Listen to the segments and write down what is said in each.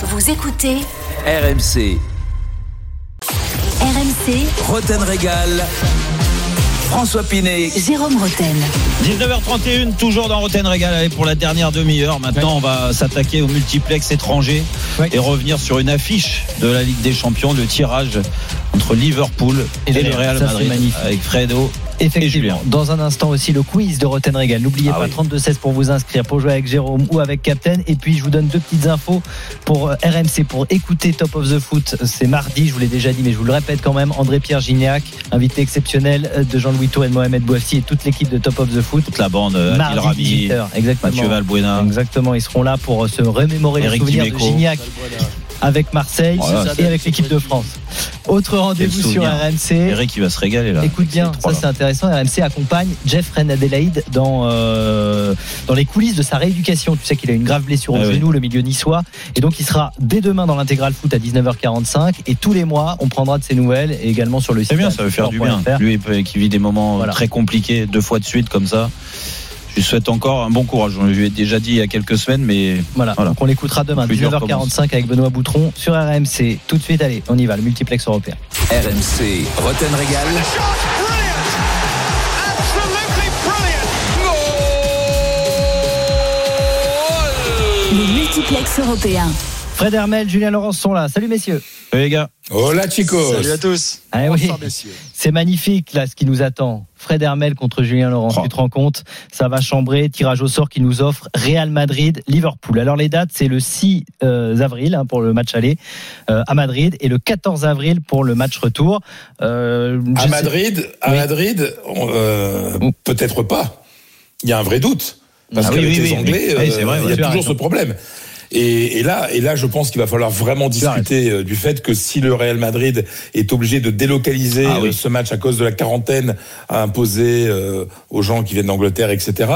Vous écoutez RMC, RMC Roten Régal, François Pinet, Jérôme Roten. 19h31, toujours dans Roten Régal Allez, pour la dernière demi-heure. Maintenant, on va s'attaquer au multiplex étranger et revenir sur une affiche de la Ligue des Champions, le tirage entre Liverpool et, Et le Real Madrid magnifique. avec Fredo. Et Julien. Effectivement. Dans un instant aussi, le quiz de Roten Régal. N'oubliez Ah pas, oui. 32-16 pour vous inscrire, pour jouer avec Jérôme ou avec Captain. Et puis, je vous donne deux petites infos pour euh, RMC, pour écouter Top of the Foot. C'est mardi, je vous l'ai déjà dit, mais je vous le répète quand même. André-Pierre Gignac, invité exceptionnel euh, de Jean-Louis Tour et de Mohamed Bouafsi et toute l'équipe de Top of the Foot. Toute la bande, euh, Adil Mardi, Rami, 18h, exactement. Mathieu Valbuena. Exactement, ils seront là pour se remémorer les Eric souvenirs de Dimeco. Gignac avec Marseille Voilà, et avec l'équipe de France. Autre rendez-vous sur. RMC. Eric, il va se régaler là. Écoute bien, ça c'est intéressant. RMC accompagne Jeff Ren Adelaide dans, euh, dans les coulisses de sa rééducation. Tu sais qu'il a une grave blessure au Ah oui. genou, le milieu niçois. Et donc il sera dès demain dans l'intégral foot à 19h45. Et tous les mois, on prendra de ses nouvelles et également sur le site. C'est bien, ça veut faire du bien. Lui qui vit des moments Voilà. très compliqués deux fois de suite comme ça. Je lui souhaite encore un bon courage. Je lui ai déjà dit il y a quelques semaines, mais Voilà. Voilà. Donc on l'écoutera demain, Plus dur 19h45 avec Benoît Boutron sur RMC. Tout de suite, allez, on y va, le multiplex européen. RMC, Roten Régal. Le multiplex européen. Fred Hermel, Julien Laurence sont là. Salut messieurs. Euh, les gars, Hola chicos. Salut à tous. Ah oui. C'est magnifique là ce qui nous attend. Fred Hermel contre Julien Laurent. Oh. Tu te rends compte? Ça va chambrer. Tirage au sort qui nous offre Real Madrid, Liverpool. Alors les dates, c'est le 6 euh, avril hein, pour le match aller euh, à Madrid et le 14 avril pour le match retour. Euh, À sais- Madrid, à Oui. Madrid, peut-être pas. Il y a un vrai doute parce Ah qu'avec oui, les oui, Anglais, euh, vrai, il y a toujours ce problème. Et, et là, et là, je pense qu'il va falloir vraiment discuter euh, du fait que si le Real Madrid est obligé de délocaliser Ah oui. euh, ce match à cause de la quarantaine à imposer euh, aux gens qui viennent d'Angleterre, etc.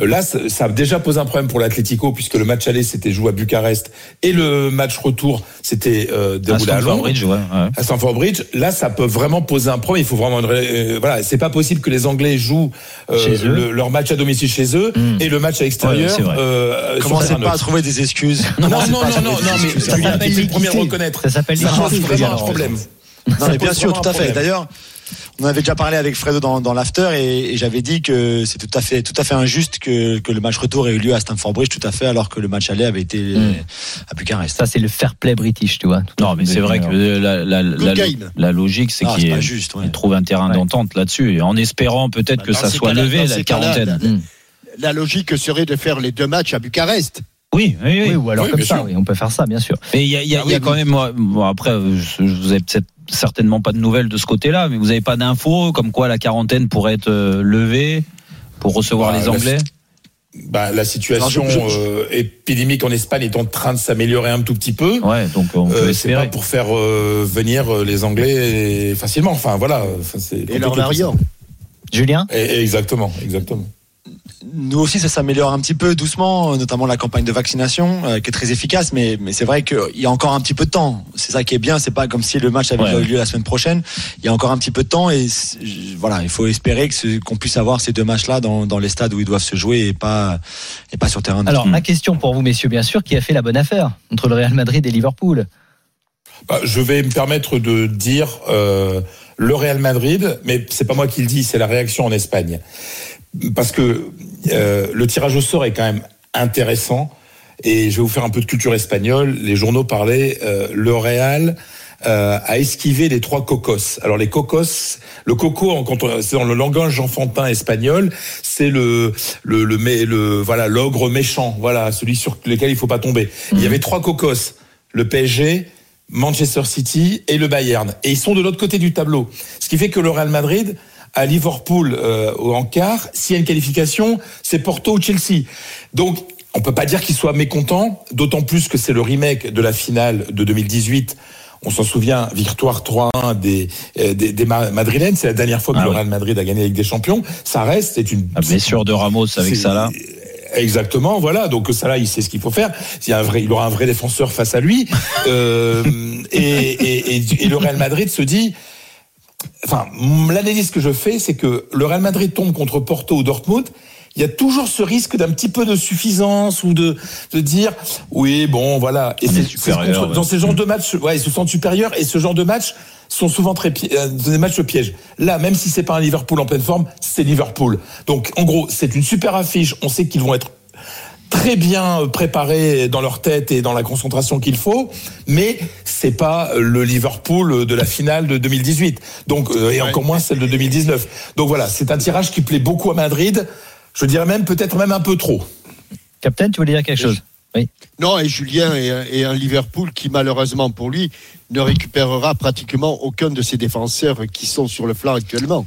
euh, Là, ça, ça a déjà posé un problème pour l'Atlético puisque le match aller s'était joué à Bucarest et le match retour s'était euh, à déroulé à, Stamford Londres. Bridge, ouais, ouais. à Stamford Bridge, là, ça peut vraiment poser un problème. Il faut vraiment, une ré- euh, voilà, c'est pas possible que les Anglais jouent euh, Chez eux. le- leur match à domicile chez eux Mm. et le match à l'extérieur. Ouais, euh, Commencez pas à trouver des excuses. Non, non, non, à non, non, mais tu es le premier à reconnaître. Ça s'appelle Ça pose vraiment un problème. Non, mais bien sûr, tout à fait. D'ailleurs, on avait déjà parlé avec Fredo dans, dans l'after et, et j'avais dit que c'est tout à fait, tout à fait injuste que, que le match retour ait eu lieu à Stamford Bridge, tout à fait, alors que le match aller avait été Mm. euh, à Bucarest. Ça c'est le fair play british, tu vois. Non, mais c'est vrai que la, la, la, game. la logique, c'est Ah, qu'il ouais. trouve un terrain Ouais. d'entente là-dessus, et en espérant peut-être Bah, que ça soit levé, la quarantaine. Mm. La logique serait de faire les deux matchs à Bucarest. Oui, oui, oui. Oui, ou alors Oui, comme ça, sûr. oui, on peut faire ça, bien sûr. Mais il y a, il y a- Ah il y a oui, quand oui. même, moi, bon, après, je, je- vous avez peut-être certainement pas de nouvelles de ce côté-là, mais vous n'avez pas d'infos comme quoi la quarantaine pourrait être euh, levée pour recevoir Bah, les la- Anglais Bah, la situation Alors, je- je- euh, épidémique en Espagne est en train de s'améliorer un tout petit peu. Ouais, donc on peut Euh, c'est pas pour faire euh, venir les Anglais facilement. Enfin, voilà. Enfin, c'est Et leur. Julien? Et Exactement, exactement. Nous aussi, ça s'améliore un petit peu doucement, notamment la campagne de vaccination, euh, qui est très efficace, mais, mais c'est vrai qu'il y a encore un petit peu de temps. C'est ça qui est bien, c'est pas comme si le match avait Ouais. lieu la semaine prochaine. Il y a encore un petit peu de temps et voilà, il faut espérer que qu'on puisse avoir ces deux matchs-là dans, dans les stades où ils doivent se jouer et pas, et pas sur terrain. Alors Mm. la question pour vous messieurs, bien sûr, qui a fait la bonne affaire entre le Real Madrid et Liverpool Bah, je vais me permettre de dire euh, le Real Madrid, mais c'est pas moi qui le dis, c'est la réaction en Espagne. Parce que euh, le tirage au sort est quand même intéressant. Et je vais vous faire un peu de culture espagnole. Les journaux parlaient, euh, le Real euh, a esquivé les trois cocos. Alors les cocos, le coco, c'est dans le langage enfantin espagnol, c'est le le le, voilà l'ogre méchant, voilà celui sur lequel il faut pas tomber. Il y avait trois cocos, le PSG, Manchester City et le Bayern. Et ils sont de l'autre côté du tableau. Ce qui fait que le Real Madrid à Liverpool euh, en quart, s'il y a une qualification, c'est Porto ou Chelsea. Donc on peut pas dire qu'ils soient mécontents, d'autant plus que c'est le remake de la finale de 2018. On s'en souvient, victoire 3-1 des, euh, des, des Ma- Madrilènes. C'est la dernière fois que Ah le ouais. Real Madrid a gagné avec des champions. Ça reste, c'est une La blessure de Ramos avec là. Exactement, voilà. Donc Salah, il sait ce qu'il faut faire. Il, y a un vrai, il aura un vrai défenseur face à lui. Euh, et, et, et- et le Real Madrid se dit. Enfin, l'analyse que je fais, c'est que le Real Madrid tombe contre Porto ou Dortmund, il y a toujours ce risque d'un petit peu de suffisance ou de, de dire oui bon voilà et c'est ouais. dans ces genres de matchs ouais ils se sentent supérieurs et ce genre de matchs sont souvent très euh, des matchs pièges. Là, même si c'est pas un Liverpool en pleine forme, c'est Liverpool. Donc, en gros, c'est une super affiche. On sait qu'ils vont être très bien préparés dans leur tête et dans la concentration qu'il faut, mais c'est pas le Liverpool de la finale de 2018. Donc euh, et encore moins celle de 2019. Donc voilà, c'est un tirage qui plaît beaucoup à Madrid. Je dirais même peut-être même un peu trop. Captain, tu voulais dire quelque chose? Non, et Julien est, un- est un Liverpool qui, malheureusement pour lui, ne récupérera pratiquement aucun de ses défenseurs qui sont sur le flanc actuellement.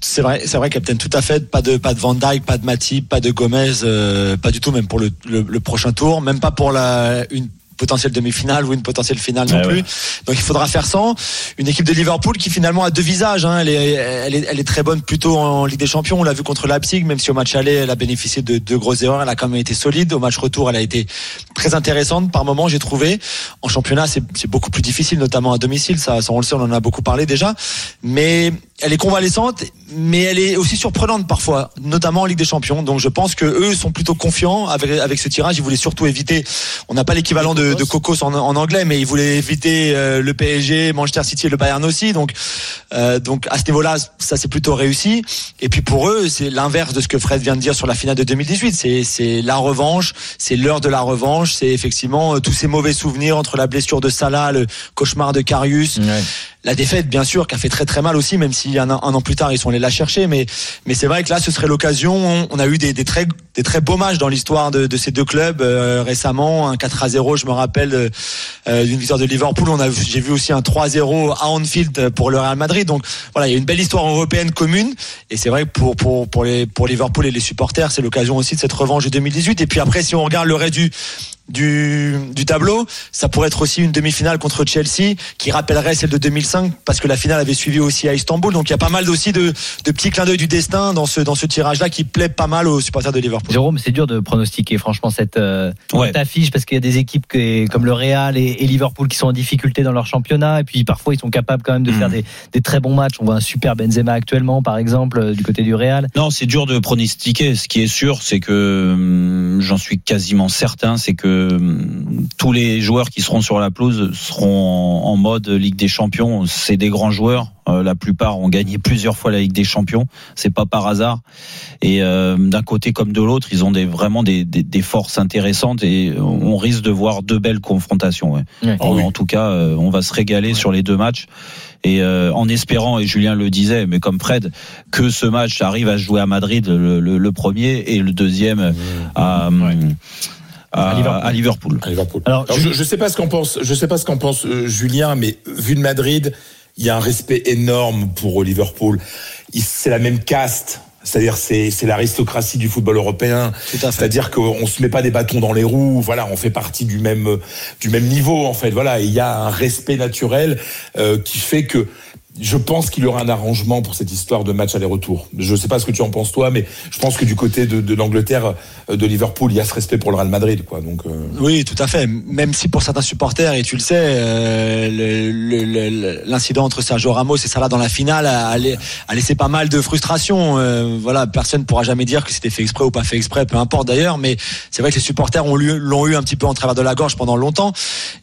C'est vrai, c'est vrai, Captain, tout à fait. Pas de, pas de Van Dijk, pas de Matip, pas de Gomez, euh, pas du tout, même pour le, le, le prochain tour, même pas pour la, une potentielle demi-finale ou une potentielle finale non plus. ouais. Donc il faudra faire sans. Une équipe de Liverpool qui finalement a deux visages. Hein. Elle, est, elle, est, elle est très bonne plutôt en Ligue des Champions. On l'a vu contre Leipzig, même si au match aller, elle a bénéficié de deux grosses erreurs. Elle a quand même été solide. Au match retour, elle a été très intéressante par moment, j'ai trouvé. En championnat, c'est c'est beaucoup plus difficile, notamment à domicile. Ça, ça, on le sait, on en a beaucoup parlé déjà. Mais elle est convalescente, mais elle est aussi surprenante parfois, notamment en Ligue des Champions. Donc je pense que eux sont plutôt confiants avec, avec ce tirage. Ils voulaient surtout éviter. On n'a pas l'équivalent de, de Cocos en, en anglais, mais ils voulaient éviter euh, le PSG, Manchester City et le Bayern aussi. Donc, euh, donc à ce niveau-là, ça c'est plutôt réussi. Et puis pour eux, c'est l'inverse de ce que Fred vient de dire sur la finale de 2018. C'est c'est la revanche, c'est l'heure de la revanche. C'est effectivement euh, tous ces mauvais souvenirs entre la blessure de Salah, le cauchemar de Karius. La défaite, bien sûr, qui a fait très très mal aussi, même si un, an- plus tard ils sont allés la chercher. Mais mais c'est vrai que là, ce serait l'occasion. On, a eu des, très des très beaux matchs dans l'histoire de, ces deux clubs euh, récemment. Un 4 à 0, je me rappelle euh, euh, d'une victoire de Liverpool. On j'ai vu aussi un 3 à 0 à Anfield pour le Real Madrid. Donc voilà, il y a une belle histoire européenne commune. Et c'est vrai que pour pour pour les pour Liverpool et les supporters, c'est l'occasion aussi de cette revanche de 2018. Et puis après, si on regarde le reste du du, du tableau. Ça pourrait être aussi une demi-finale contre Chelsea qui rappellerait celle de 2005 parce que la finale avait suivi aussi à Istanbul. Donc il y a pas mal aussi de, de petits clins d'œil du destin dans ce, dans ce tirage-là qui plaît pas mal aux supporters de Liverpool. Jérôme, c'est dur de pronostiquer franchement cette, euh, Ouais. cette affiche parce qu'il y a des équipes qui- comme le Real et, et Liverpool qui sont en difficulté dans leur championnat et puis parfois ils sont capables quand même de Mhm. faire des, des très bons matchs. On voit un super Benzema actuellement par exemple euh, du côté du Real. Non, c'est dur de pronostiquer. Ce qui est sûr, c'est que hum, j'en suis quasiment certain, c'est que hum, tous les joueurs qui seront sur la pelouse seront en, mode Ligue des Champions. C'est des grands joueurs. Euh, la plupart ont gagné plusieurs fois la Ligue des Champions. C'est pas par hasard. Et euh, d'un côté comme de l'autre, ils ont des, vraiment des, des, des forces intéressantes et on risque de voir deux belles confrontations. ouais. Ouais. En, en tout cas, euh, on va se régaler sur les deux matchs. Et euh, en espérant, et Julien le disait, mais comme Fred, que ce match arrive à se jouer à Madrid le, le- le premier et le deuxième à, à, À Liverpool. à Liverpool. à Liverpool. Alors, Alors, je, je sais pas ce qu'en pense, je sais pas ce qu'en pense euh, Julien, mais vu de Madrid, il y a un respect énorme pour Liverpool. Il- C'est la même caste. C'est-à-dire, c'est c'est l'aristocratie du football européen. C'est-à-dire qu'on se met pas des bâtons dans les roues. Voilà, on fait partie du même du même niveau en fait. Voilà, il y a un respect naturel euh, qui fait que je pense qu'il y aura un arrangement pour cette histoire de match aller-retour. Je sais pas ce que tu en penses toi, mais je pense que du côté de, l'Angleterre, euh, de Liverpool, il y a ce respect pour le Real Madrid, quoi. Donc. euh, Oui, tout à fait. Même si pour certains supporters, et tu le sais, euh, l'incident entre Sergio Ramos et Salah dans la finale a, a la- a laissé pas mal de frustration. Voilà, personne pourra jamais dire que c'était fait exprès ou pas fait exprès, peu importe d'ailleurs. Mais c'est vrai que les supporters l'ont eu un petit peu en travers de la gorge pendant longtemps.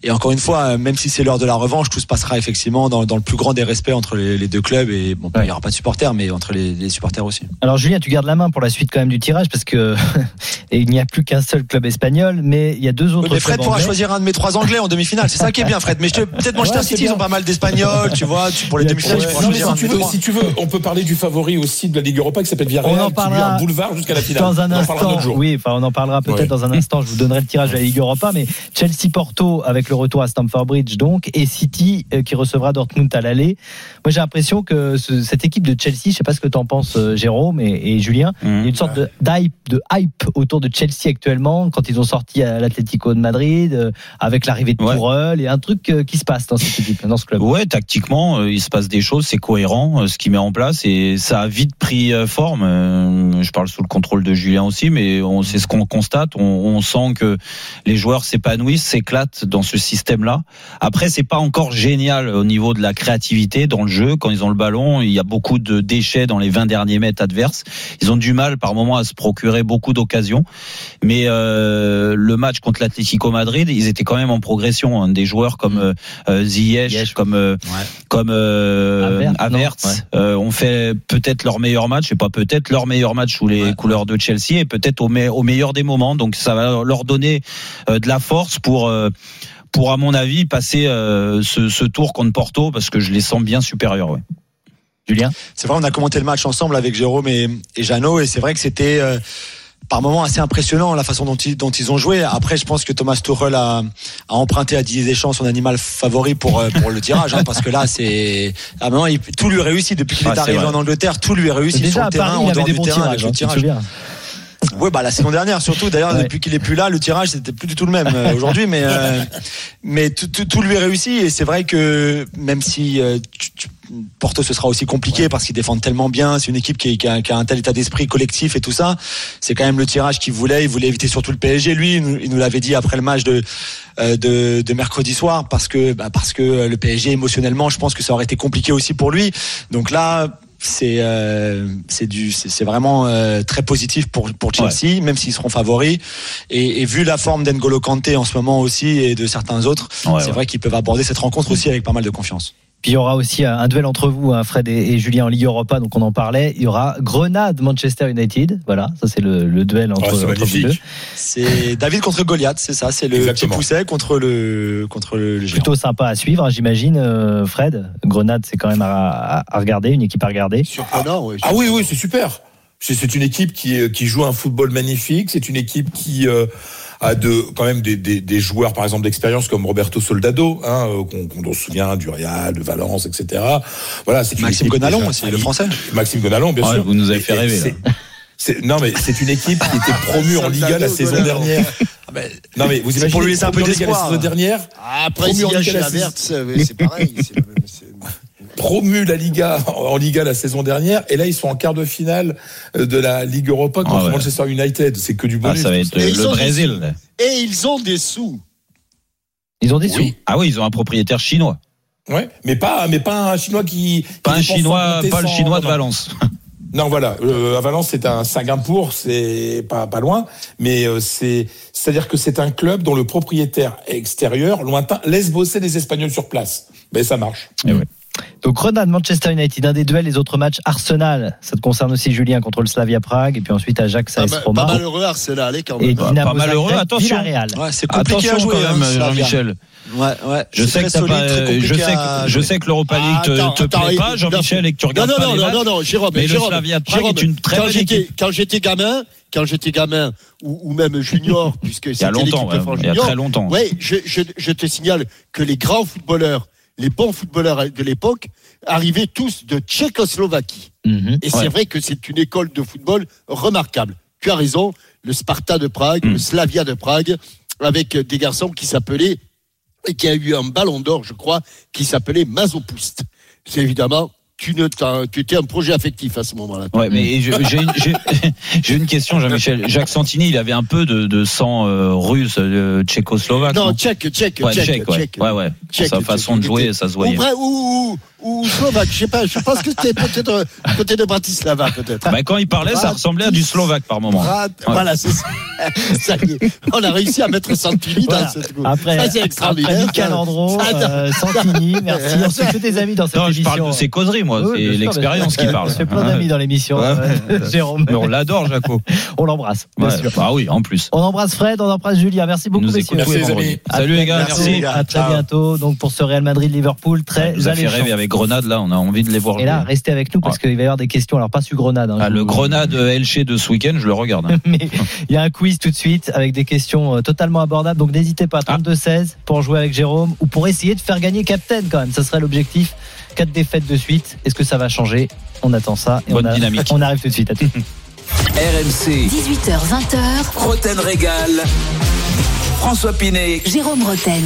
Et encore une fois, même si c'est l'heure de la revanche, tout se passera effectivement dans, dans le plus grand des respects entre les, les deux clubs. Et bon, il y aura pas de supporters, mais entre les, les supporters aussi. Alors Julien, tu gardes la main pour la suite quand même du tirage parce que et il n'y a plus qu'un seul club espagnol, mais il y a deux autres. Oui, mais Fred clubs pourra anglais. choisir un de mes trois anglais en demi-finale. C'est ça qui est bien, Fred. Mais peut-être Manchester Ouais, City, ils ont pas mal d'espagnols, tu vois. Tu, pour les demi-finales, ouais, un si tu, veux, trois. si tu veux, on peut parler du favori aussi de la Ligue Europa qui s'appelle Villarreal, On en qui lui parlera un boulevard jusqu'à la finale. Dans un On en parlera un instant, oui, enfin on en parlera peut-être Ouais. dans un instant. Je vous donnerai le tirage de la Ligue Europa, mais Chelsea Porto avec le retour à Stamford Bridge donc et City euh, qui recevra Dortmund à l'aller. Moi j'ai l'impression que ce- cette équipe de Chelsea, je sais pas ce que t'en penses euh, Jérôme et, et Julien, il y a une sorte de d'hype, de hype autour de Chelsea actuellement quand ils ont sorti à l'Atlético de Madrid euh, avec l'arrivée de Ouais. Tourelle et un truc euh, qui se passe dans cette équipe, dans ce club. Ouais, tactiquement, euh, il se passe des choses, c'est cohérent euh, ce qu'il met en place et ça a vite pris euh, forme. Euh, Je parle sous le contrôle de Julien aussi, mais on c'est ce qu'on constate. On, on sent que les joueurs s'épanouissent, s'éclatent dans ce système-là. Après, c'est pas encore génial au niveau de la créativité, dans dans le jeu. Quand ils ont le ballon, il y a beaucoup de déchets dans les 20 derniers mètres adverses. Ils ont du mal par moment à se procurer beaucoup d'occasions. Mais euh, le match contre l'Atlético Madrid, ils étaient quand même en progression. hein. Des joueurs comme euh, euh, Ziyech, Ziyech. comme euh, comme euh, Havertz, Havertz, non euh, ont fait peut-être leur meilleur match, et pas peut-être leur meilleur match sous les couleurs de Chelsea, et peut-être au, me- au meilleur des moments. Donc ça va leur donner de la force pour euh, pour à mon avis passer euh, ce, ce tour contre Porto parce que je les sens bien supérieurs. Ouais. Julien? C'est vrai, on a commenté le match ensemble avec Jérôme et, et Jeannot, et c'est vrai que c'était euh, par moments assez impressionnant la façon dont ils, dont ils ont joué. Après, je pense que Thomas Tuchel a, a emprunté à Didier Deschamps son animal favori pour euh, pour le tirage, hein, parce que là, c'est ah, maintenant, il- tout lui réussit depuis qu'il Ah, est arrivé vrai. en Angleterre, tout lui réussit sur le terrain, en dehors du terrain, avec le hein, tirage. Ouais, bah la saison dernière surtout. D'ailleurs, Ouais. depuis qu'il est plus là, le tirage c'était plus du tout le même euh, aujourd'hui, mais euh, mais tout, tout, tout lui réussit et c'est vrai que même si euh, tu- tu- Porto ce sera aussi compliqué parce qu'ils défendent tellement bien, c'est une équipe qui, qui, a, qui a un tel état d'esprit collectif et tout ça. C'est quand même le tirage qu'il voulait. Il voulait éviter surtout le PSG. Lui, il nous, il nous l'avait dit après le match de euh, de, de mercredi soir parce que bah, parce que le PSG émotionnellement, je pense que ça aurait été compliqué aussi pour lui. Donc là c'est euh, c'est du c'est vraiment euh, très positif pour pour Chelsea même s'ils seront favoris. Et, et vu la forme d'Engolo Kanté en ce moment aussi et de certains autres Ouais, c'est ouais. vrai qu'ils peuvent aborder cette rencontre aussi avec pas mal de confiance Puis il y aura aussi un duel entre vous, hein, Fred et, et Julien en Ligue Europa, donc on en parlait. Il y aura Grenade-Manchester United. Voilà, ça c'est le, le duel entre, entre vous deux. c'est David contre Goliath c'est ça c'est le petit pousset contre le contre le, géant Plutôt sympa à suivre, hein, j'imagine. euh, Fred, Grenade, c'est quand même à, à- à regarder, une équipe à regarder. Surprenant, oui. Ah oui, oui, c'est super. C'est une équipe qui, est- qui joue un football magnifique. C'est une équipe qui euh, a de, quand même des, des, des joueurs, par exemple, d'expérience comme Roberto Soldado, hein, euh, qu'on qu'on se souvient du Real, de Valence, etc. Voilà, c'est une Maxime Gonalon déjà- aussi le français Maxime Gonalon, bien Ouais, sûr. vous nous avez fait et rêver, non mais c'est une équipe qui était promue en Liga la saison dernière. Ah ben, Non mais vous C'est imaginez pour lui laisser un peu promue en Liga la d'espoir. saison dernière, Ah, Après, Promu en s'il y a Liga la euh, c'est pareil. Promu la Liga en Liga la saison dernière et là ils sont en quart de finale euh, de la Ligue Europa contre Ah ouais. Manchester United. C'est que du Ah, bonus. ça va être. Et le, des Brésil. Et ils ont des sous. Ils ont des Oui. sous. Ah oui, ils ont un propriétaire chinois. Ouais, mais pas mais pas un chinois qui Pas qui un chinois, pas le sans- chinois de. Valence. Non, voilà. Euh, à Valence, c'est un Singapour, c'est pas pas loin, mais euh, c'est c'est-à-dire que c'est un club dont le propriétaire extérieur, lointain, laisse bosser les Espagnols sur place. Mais ça marche. Donc Grenade, Manchester United, un des duels, les autres matchs. Arsenal, ça te concerne aussi Julien contre le Slavia Prague, et puis ensuite Ajax, Pas, AS mal- Roma. pas malheureux Arsenal, eh, quand Et même. Bah, Dynamo pas malheureux, Zagreb, attention. Ouais, c'est compliqué Attention à jouer quand même, hein, Slavia. Jean-Michel. ouais ouais Je sais, que solide, pas, je sais à que je jouer. sais que l'Europa League Ah, te, attends, te attends, plaît pas, Jean-Michel, et que tu Non, regardes non, pas non, les non, matchs. non, non, Jérôme, Mais le Jérôme, Slavia de Prague Jérôme, est une très quand bonne équipe. quand j'étais gamin, quand j'étais gamin, ou, ou même junior, puisque Il y a c'était longtemps, l'équipe de France il y a très longtemps. Ouais, je, je, je te signale que les grands footballeurs, les bons footballeurs de l'époque, arrivaient tous de Tchécoslovaquie. Mhm. Et c'est Ouais. vrai que c'est une école de football remarquable. Tu as raison, le Sparta de Prague, Mm. le Slavia de Prague, avec des garçons qui s'appelaient, et qui a eu un ballon d'or, je crois, qui s'appelait Mazopoust. C'est évidemment, tu, ne tu étais un projet affectif à ce moment-là. Ouais, mais j'ai une, une question, Jean-Michel. Jacques Santini, il avait un peu de, de sang euh, russe, euh, tchécoslovaque. Non, tchèque, tchèque, ouais, tchèque, tchèque, ouais. ouais, ouais. Tchèque, Sa façon de jouer, ça se voyait. vrai- ou, ou, ou slovaque, je sais pas, je pense que c'était peut-être côté de Bratislava, peut-être. Bah, quand il parlait, ça ressemblait à du slovaque par moment. Brat- Voilà, c'est ça. Ça y est. On a réussi à mettre Santini Voilà. dans cette Après, Ça, c'est après extraordinaire. Michael Andro, euh, Santini, merci. On se fait des amis dans cette Non, je émission. parle de ses causeries, moi. Oui, c'est l'expérience qui parle. On se fait plein d'amis dans l'émission, Ouais. euh, Jérôme. Mais on l'adore, Jaco. On l'embrasse, bien Ouais. sûr. Ah oui, en plus. On embrasse Fred, on embrasse Julia. Merci beaucoup, nous messieurs. Merci, les amis. Salut les gars, Merci. À très bientôt. Donc pour ce Real Madrid-Liverpool, très alléchant. Rêver avec Grenade, là, on a envie de les voir Et là, jouer. restez avec nous parce qu'il va y avoir des questions. Alors pas sur Grenade. hein, Ah, le vous- Grenade Elche de ce week-end, je le regarde. hein. Mais il y a un quiz tout de suite avec des questions euh, totalement abordables. Donc n'hésitez pas, Ah. 32-16 pour jouer avec Jérôme ou pour essayer de faire gagner Captain quand même. Ça serait l'objectif. Quatre défaites de suite. Est-ce que ça va changer? On attend ça. Et Bonne on, a- dynamique. on arrive tout de suite. À tout. RMC, 18h, 20h, Roten Régal. François Pinet. Jérôme Roten.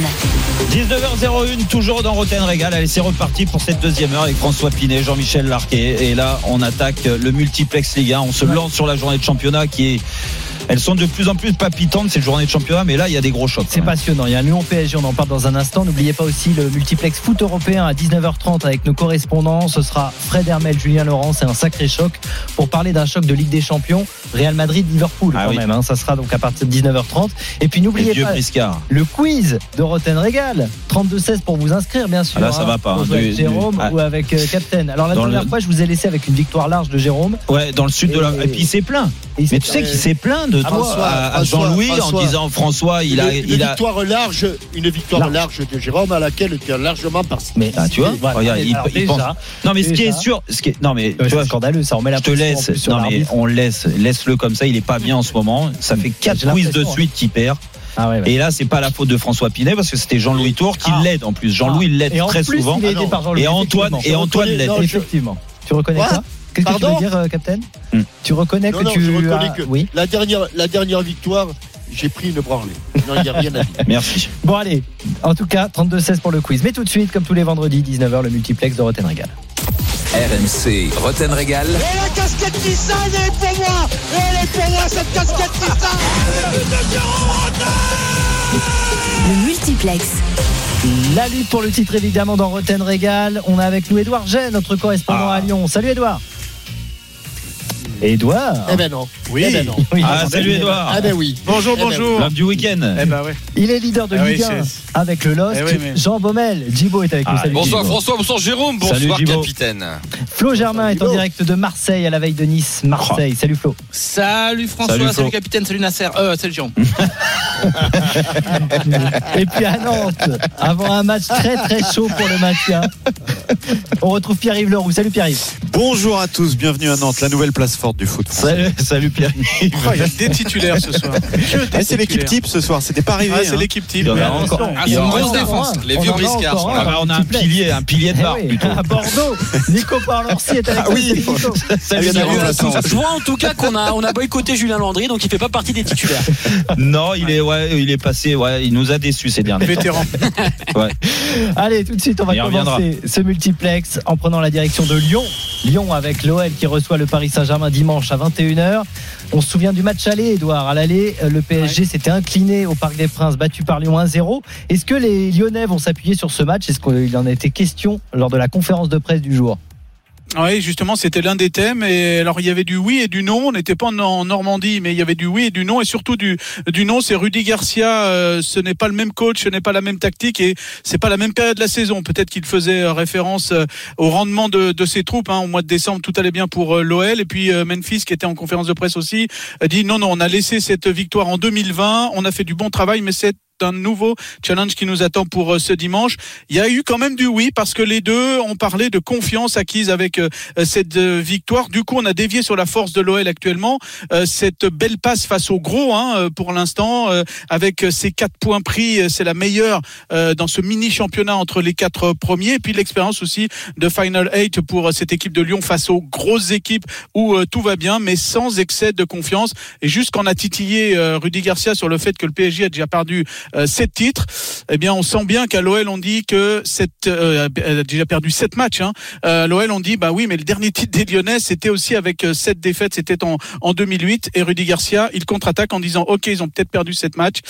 19h01, toujours dans Roten Régal. Allez, c'est reparti pour cette deuxième heure avec François Pinet, Jean-Michel Larquet. Et là, on attaque le multiplex Ligue 1. On se lance sur la journée de championnat qui est elles sont de plus en plus palpitantes ces journées de championnat, mais là, il y a des gros chocs. C'est passionnant. Il y a un Lyon PSG, on en parle dans un instant. N'oubliez pas aussi le multiplex foot européen à 19h30 avec nos correspondants. Ce sera Fred Hermel, Julien Laurent. C'est un sacré choc pour parler d'un choc de Ligue des Champions. Real Madrid, Liverpool Ah quand oui. même. hein. Ça sera donc à partir de 19h30. Et puis n'oubliez pas le quiz de Roten Régal. 32-16 pour vous inscrire, bien sûr. Ah là, ça hein. va pas, hein. avec Du- Jérôme du- ah. ou avec euh, Captain. Alors la Dans dernière le- fois, je vous ai laissé avec une victoire large de Jérôme. Ouais, dans le sud de la. Et- puis il s'est plaint. Mais tu sais qu'il s'est plaint de toi François, à, Jean-Louis en disant François, il a, une, il une a. victoire large, une victoire Large. large de Jérôme à laquelle tu as largement participé. Mais Ah, tu vois, Voilà. regarde, il, Alors, il déjà, pense. Non, mais ce qui est sûr, ce qui est, non mais Ouais, tu c'est vois, scandaleux, ça remet la je te laisse. Non mais on laisse, laisse-le comme ça. Il est pas bien en ce moment. Ça fait quatre J'ai quiz de l'impression, suite qu'il perd. Ah ouais, ouais. Et là, c'est pas la faute de François Pinet parce que c'était Jean-Louis Tour qui Ah. l'aide en plus. Jean-Louis Ah. l'aide très plus, souvent. il est aidé non. par Jean-Louis, Et Antoine, et Antoine l'aide. Effectivement. Tu reconnais ça? Qu'est-ce que tu Pardon veux dire, euh, Captain Hmm. Tu reconnais Non, que non, tu je reconnais as- que Oui. la dernière, la dernière victoire, j'ai pris une branlée. Non, il n'y a rien à dire. Merci. Bon, allez. En tout cas, 32-16 pour le quiz. Mais tout de suite, comme tous les vendredis, 19h, le multiplex de Roten Régal. RMC Roten Régal. Et la casquette Nissan, elle est pour moi Elle est pour moi cette casquette Nissan Le multiplex. La lutte pour le titre, évidemment, dans Roten Régal. On a avec nous Édouard Gay, notre correspondant Ah. à Lyon. Salut, Édouard. Édouard Eh ben non. Oui. Eh ben non. Oui, Ah, j'entends salut. Edouard. Ah ben oui. Bonjour, Eh ben bonjour. L'homme du week-end. Eh ben ouais. Il est leader de Ah Ligue 1 c'est- avec le Lost. Eh oui, mais- Jean Baumel, Djibo est avec nous. Ah, Salut, Bonsoir. François, bonsoir Jérôme, Salut, bonsoir Thibaut. capitaine. Flo Germain est en direct de Marseille à la veille de Nice. Marseille. Salut Flo. Salut François, Salut, salut, capitaine, salut Nasser, euh, salut Jérôme. Et puis à Nantes, avant un match très très chaud pour le maintien, on retrouve Pierre-Yves Leroux. Salut Pierre-Yves. Bonjour à tous, bienvenue à Nantes, la nouvelle place forte du foot. Salut, salut Pierre. Oh, il y a des titulaires ce soir. Eh, c'est l'équipe type ce soir, c'était pas arrivé. Ah, c'est hein. l'équipe type. Il y a encore. Ah, c'est une grosse défense, les On vieux briscards. Ah, on a un pilier, un pilier de Eh barre oui, plutôt. à Bordeaux, Nico Parlorsi est avec Ah oui. Salut. Je vois en tout cas qu'on a, on a boycotté Julien Landry, donc il fait pas partie des titulaires. Non, il est, ouais, il est passé, ouais, il nous a déçus ces derniers. Vétéran. Allez, tout de suite, on va commencer ce multiplex en prenant la direction de Lyon. Lyon avec l'OL qui reçoit le Paris Saint-Germain dimanche à 21h. On se souvient du match aller, Edouard. À l'aller, euh, le PSG s'était incliné au Parc des Princes, battu par Lyon 1-0. Est-ce que les Lyonnais vont s'appuyer sur ce match? Est-ce qu'il en a été question lors de la conférence de presse du jour? Oui, justement, c'était l'un des thèmes. Et alors, il y avait du oui et du non. On n'était pas en- Normandie, mais il y avait du oui et du non. Et surtout du, du non, c'est Rudy Garcia. euh, ce n'est pas le même coach, ce n'est pas la même tactique et c'est pas la même période de la saison. Peut-être qu'il faisait euh, référence euh, au rendement de, de ses troupes. hein. Au mois de décembre, tout allait bien pour l'OL. Et puis Memphis, qui était en conférence de presse aussi, a dit non, non, on a laissé cette victoire en 2020. On a fait du bon travail, mais c'est un nouveau challenge qui nous attend pour euh, ce dimanche. Il y a eu quand même du oui parce que les deux ont parlé de confiance acquise avec euh, cette euh, victoire. Du coup, on a dévié sur la force de l'OL actuellement. Cette belle passe face au gros hein, pour l'instant, avec ces quatre points pris, c'est la meilleure dans ce mini championnat entre les quatre premiers. Et puis l'expérience aussi de Final Eight pour cette équipe de Lyon face aux grosses équipes où tout va bien, mais sans excès de confiance. Et juste qu'on a titillé Rudy Garcia sur le fait que le PSG a déjà perdu euh, sept titres, eh bien on sent bien qu'à l'OL on dit que cette euh, elle a déjà perdu sept matchs. Hein. Euh, L'OL on dit bah oui mais le dernier titre des Lyonnais c'était aussi avec euh, sept défaites, c'était en, en 2008 et Rudy Garcia il contre-attaque en disant ok ils ont peut-être perdu sept matchs,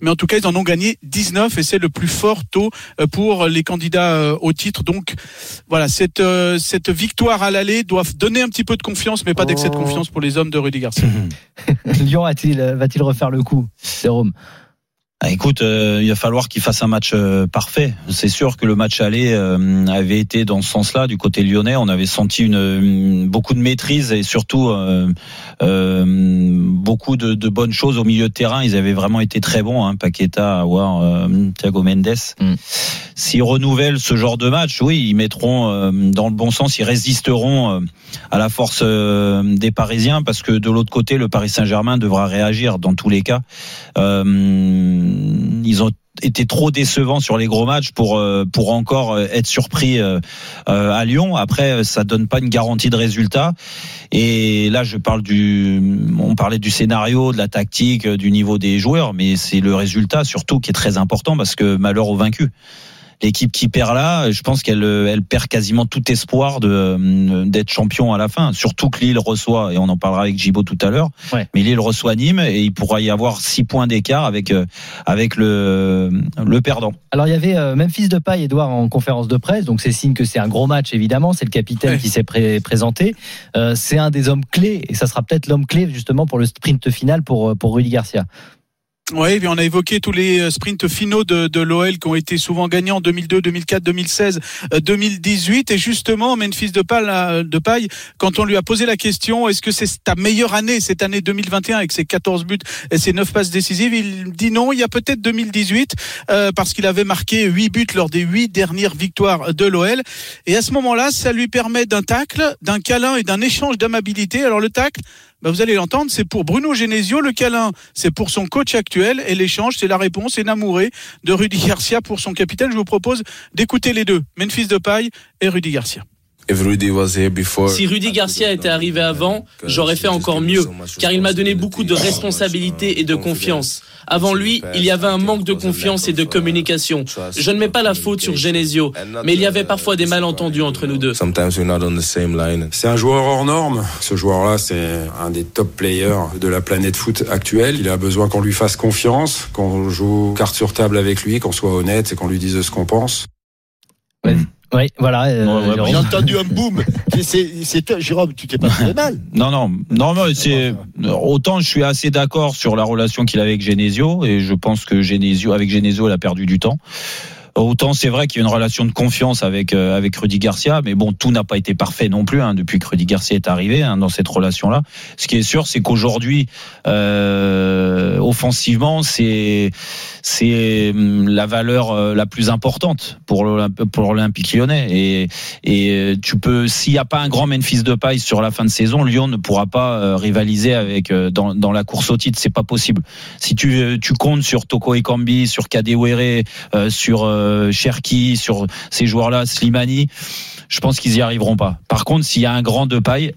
mais en tout cas ils en ont gagné 19 et c'est le plus fort taux euh, pour les candidats euh, au titre. Donc voilà cette euh, cette victoire à l'aller doit donner un petit peu de confiance mais pas d'excès de confiance pour les hommes de Rudy Garcia. Lyon a-t-il, va-t-il refaire le coup Jérôme? Ah, écoute, euh, il va falloir qu'il fasse un match euh, parfait. C'est sûr que le match aller euh, avait été dans ce sens-là du côté lyonnais. On avait senti une, une- beaucoup de maîtrise et surtout euh, euh, beaucoup de, de bonnes choses au milieu de terrain. Ils avaient vraiment été très bons, hein, Paqueta, euh, Thiago Mendes. Mm. S'ils renouvellent ce genre de match, oui, ils mettront euh, dans le bon sens, ils résisteront euh, à la force euh, des Parisiens parce que de l'autre côté, le Paris Saint-Germain devra réagir dans tous les cas. Euh, ils ont été trop décevants sur les gros matchs pour euh, pour encore euh, être surpris euh, à Lyon. Après, ça donne pas une garantie de résultat. Et là, je parle du, on parlait du scénario, de la tactique, du niveau des joueurs, mais c'est le résultat surtout qui est très important parce que malheur aux vaincus. L'équipe qui perd là, je pense qu'elle elle perd quasiment tout espoir de euh, d'être champion à la fin. Surtout que Lille reçoit, et on en parlera avec Gibo tout à l'heure, Ouais. mais Lille reçoit Nîmes et il pourra y avoir six points d'écart avec euh, avec le le perdant. Alors il y avait euh, Memphis Depay, Edouard en conférence de presse, donc c'est signe que c'est un gros match évidemment. C'est le capitaine Ouais. qui s'est pré- présenté. Euh, c'est un des hommes clés et ça sera peut-être l'homme clé justement pour le sprint final pour euh, pour Rudy Garcia. Oui, on a évoqué tous les euh, sprints finaux de, de l'OL qui ont été souvent gagnés en 2002, 2004, 2016, euh, 2018. Et justement, Memphis Depay, là, Depay, quand on lui a posé la question, est-ce que c'est ta meilleure année, cette année 2021, avec ses 14 buts et ses 9 passes décisives, il dit non, il y a peut-être 2018, euh, parce qu'il avait marqué 8 buts lors des 8 dernières victoires de l'OL. Et à ce moment-là, ça lui permet d'un tacle, d'un câlin et d'un échange d'amabilité. Alors le tacle, bah, vous allez l'entendre, c'est pour Bruno Genesio. Le câlin, c'est pour son coach actuel. Et l'échange, c'est la réponse énamourée de Rudy Garcia pour son capitaine. Je vous propose d'écouter les deux, Memphis Depay et Rudy Garcia. Si Rudy Garcia était arrivé avant, j'aurais fait encore mieux, car il m'a donné beaucoup de responsabilités et de confiance. Avant lui, il y avait un manque de confiance et de communication. Je ne mets pas la faute sur Genesio, mais il y avait parfois des malentendus entre nous deux. C'est un joueur hors norme. Ce joueur-là, c'est un des top players de la planète foot actuelle. Il a besoin qu'on lui fasse confiance, qu'on joue carte sur table avec lui, qu'on soit honnête et qu'on lui dise ce qu'on pense. Oui, voilà. euh, Ouais. J'ai entendu un boom. C'est- toi, Jérôme, tu t'es pas fait mal. Non, non, non, non, c'est autant je suis assez d'accord sur la relation qu'il a avec Genesio et je pense que Genesio, avec Genesio, il a perdu du temps. Autant c'est vrai qu'il y a une relation de confiance avec euh, avec Rudy Garcia, mais bon, tout n'a pas été parfait non plus hein, depuis que Rudy Garcia est arrivé hein, dans cette relation-là. Ce qui est sûr, c'est qu'aujourd'hui, euh, offensivement, c'est c'est hum, la valeur euh, la plus importante pour l'Olymp- pour l'Olympique Lyonnais. Et et euh, tu peux, s'il n'y a pas un grand Memphis de paille sur la fin de saison, Lyon ne pourra pas euh, rivaliser avec euh, dans dans la course au titre. C'est pas possible. Si tu euh, tu comptes sur Toko Ekambi, sur Kadewere, euh, sur euh, Cherki, sur ces joueurs-là, Slimani, je pense qu'ils y arriveront pas. Par contre, s'il y a un grand de paille,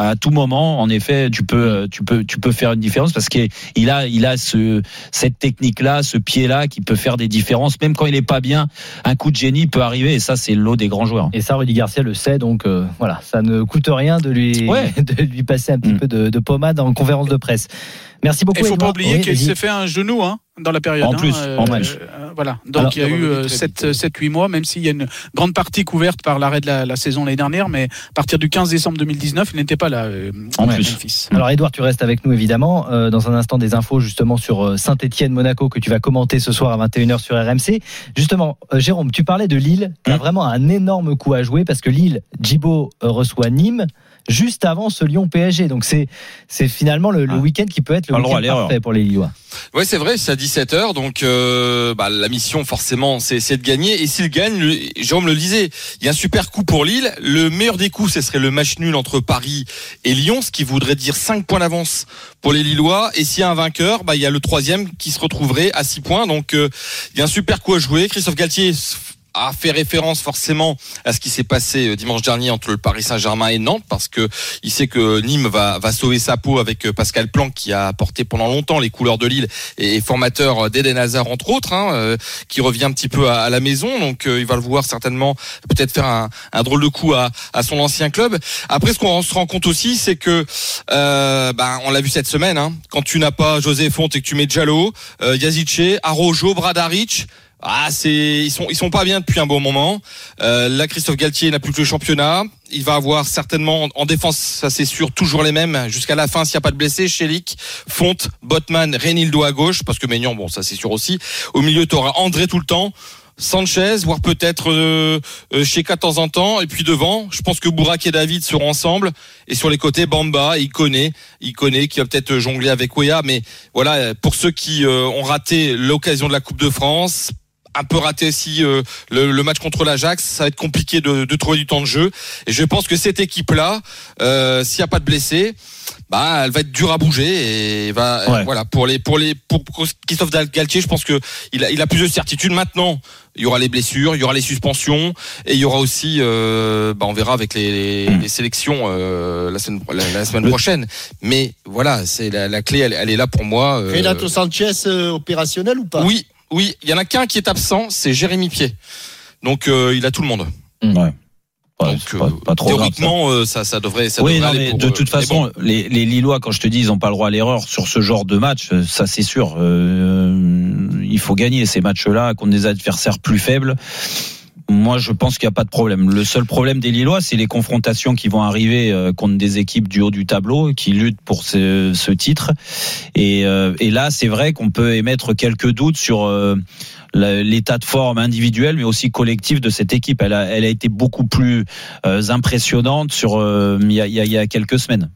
à tout moment, en effet, tu peux, tu peux, tu peux faire une différence parce qu'il il a, il a ce, cette technique-là, ce pied-là qui peut faire des différences. Même quand il est pas bien, un coup de génie peut arriver et ça, c'est l'eau des grands joueurs. Et ça, Rudy Garcia le sait, donc euh, voilà, ça ne coûte rien de lui, Ouais. de lui passer un petit Mm. peu de, de pommade en conférence de presse. Merci beaucoup. Il faut pas oublier Oui, qu'il vas-y. s'est fait un genou hein, dans la période. En hein, plus, en match. euh, voilà. Donc Alors, il y a est eu revenu très 7, 7, 8 mois, même s'il y a une grande partie couverte par l'arrêt de la, la saison l'année dernière, mais à partir du 15 décembre 2019, il n'était pas là. euh, En plus. Memphis. Alors Edouard, tu restes avec nous évidemment. Euh, dans un instant, des infos justement sur Saint-Etienne Monaco que tu vas commenter ce soir à 21h sur RMC. Justement, euh, Jérôme, tu parlais de Lille. Tu as Hum. vraiment un énorme coup à jouer parce que Lille, Djibo euh, reçoit Nîmes juste avant ce Lyon PSG. Donc c'est c'est finalement le, le Ah. week-end qui peut être le week-end l'erreur. parfait pour les Lillois. Ouais, c'est vrai, c'est à 17h, donc euh, bah, la mission forcément, c'est c'est de gagner. Et s'il gagne, le- Jérôme le disait, il y a un super coup pour Lille. Le meilleur des coups, ce serait le match nul entre Paris et Lyon, ce qui voudrait dire 5 points d'avance pour les Lillois. Et s'il y a un vainqueur, bah, il y a le troisième qui se retrouverait à 6 points. Donc euh, il y a un super coup à jouer. Christophe Galtier a fait référence forcément à ce qui s'est passé euh, dimanche dernier entre le Paris Saint-Germain et Nantes parce que il sait que Nîmes va, va sauver sa peau avec euh, Pascal Planck qui a porté pendant longtemps les couleurs de Lille et formateur d'Eden Hazard entre autres hein, euh, qui revient un petit peu à, à la maison. Donc euh, il va le voir certainement peut-être faire un, un drôle de coup à, à son ancien club. Après ce qu'on se rend compte aussi c'est que euh, ben, on l'a vu cette semaine hein, quand tu n'as pas José Fonte et que tu mets Diallo euh, Yazice Arojo Bradaric ah, c'est ils sont ils sont pas bien depuis un bon moment. Euh, là, Christophe Galtier n'a plus que le championnat. Il va avoir certainement en- en défense, ça c'est sûr, toujours les mêmes jusqu'à la fin s'il n'y a pas de blessés. Chelik, Fonte, Botman, Renildo à gauche parce que Maignan, bon ça c'est sûr aussi. Au milieu, tu auras André tout le temps. Sanchez, voire peut-être euh, euh, de en temps, et puis devant, je pense que Bourak et David seront ensemble, et sur les côtés, Bamba, il connaît, il connaît, qui va peut-être jongler avec Oya, mais voilà, pour ceux qui euh, ont raté l'occasion de la Coupe de France, un peu raté aussi euh, le, le match contre l'Ajax, ça va être compliqué de, de trouver du temps de jeu. Et je pense que cette équipe-là, euh, s'il n'y a pas de blessés, bah, elle va être dure à bouger et va Ouais. euh, voilà pour les pour les pour Christophe Galtier, je pense que il a il a plus de certitude maintenant. Il y aura les blessures, il y aura les suspensions et il y aura aussi, euh, bah, on verra avec les, les, les sélections euh, la semaine la, la semaine prochaine. Mais voilà, c'est la, la clé, elle, elle est là pour moi. euh, Renato Sanchez euh, opérationnel ou pas? Oui, oui, il y en a qu'un qui est absent, c'est Jérémy Pied. Donc euh, il a tout le monde. Ouais. Ouais, Donc pas, euh, pas trop grave, ça. théoriquement, euh, ça, ça devrait, ça oui, devrait non, aller mais pour de eux. toute façon, bon. les, les Lillois, quand je te dis, ils n'ont pas le droit à l'erreur sur ce genre de match, euh, ça c'est sûr. Euh, il faut gagner ces matchs-là contre des adversaires plus faibles. Moi, je pense qu'il n'y a pas de problème. Le seul problème des Lillois, c'est les confrontations qui vont arriver euh, contre des équipes du haut du tableau qui luttent pour ce, ce titre. Et, euh, et là, c'est vrai qu'on peut émettre quelques doutes sur euh, l'état de forme individuel, mais aussi collectif de cette équipe. Elle a, elle a été beaucoup plus impressionnante sur il y, a, il y a- quelques semaines.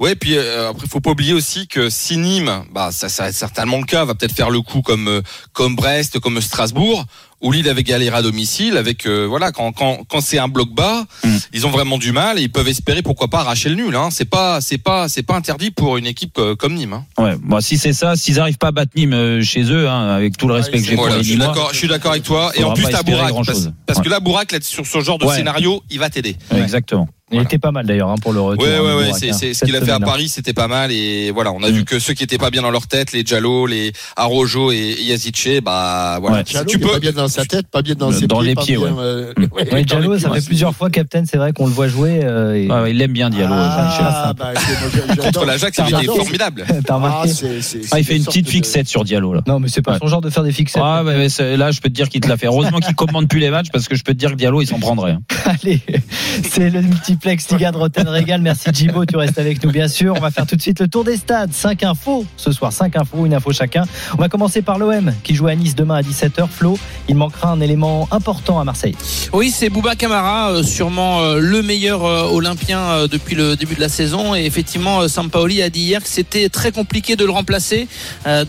Ouais, puis euh, après, faut pas oublier aussi que si Nîmes, bah ça, ça certainement le cas, va peut-être faire le coup comme comme Brest, comme Strasbourg, où Lille avait galéré à domicile. Avec euh, voilà, quand quand quand c'est un bloc bas, ils ont vraiment du mal et ils peuvent espérer pourquoi pas arracher le nul. Hein. C'est pas c'est pas c'est pas interdit pour une équipe euh, comme Nîmes. Hein. Ouais, bon, si c'est ça, s'ils n'arrivent pas à battre Nîmes euh, chez eux, hein, avec tout le respect que j'ai Voilà, pour je les d'accord, je suis d'accord avec toi. Et en plus, grand-chose. parce, parce Ouais. que là, Bourak, là, sur ce genre de Ouais. scénario, il va t'aider. Exactement. Il était pas mal d'ailleurs hein, pour le retour. Ouais, hein, ouais, ouais, c'est, hein, c'est ce qu'il a fait à. Paris, c'était pas mal. Et voilà, on a Mm. vu que ceux qui étaient pas bien dans leur tête, les Diallo, les Arojo et Yazice, bah voilà. Ouais. Si Diallo, tu peux. pas bien dans sa tête, pas bien dans ses Dans pieds. les pas pieds, bien, ouais. euh, Mm. ouais, Ouais, dans les Diallo, pieds, ça fait ouais. plusieurs fois, Captain, c'est vrai qu'on le voit jouer. euh, et- Ouais, ouais, il l'aime bien Diallo. Ah, bah. Contre l'Ajax, il J'adore. formidable. Ah, Ah, il fait une petite fixette sur Diallo là. Non, mais c'est pas Ouais. son genre de faire des fixettes. Ah, ouais, ouais, là, je peux te dire qu'il te l'a fait. Heureusement qu'il commande plus les matchs parce que je peux te dire que Diallo, il s'en prendrait. hein. Allez, c'est le multiplex Liga de Rotten Régal. Merci Jibo, tu restes avec nous bien sûr. On va faire tout de suite le tour des stades. 5 infos ce soir, 5 infos, une info chacun. On va commencer par l'OM qui joue à Nice demain à 17h. Flo, il manquera un élément important à Marseille. Oui, c'est Bouba Camara, euh, sûrement euh, le meilleur euh, Olympien depuis le début de la saison. Et effectivement, Sampaoli a dit hier que c'était très compliqué de le remplacer.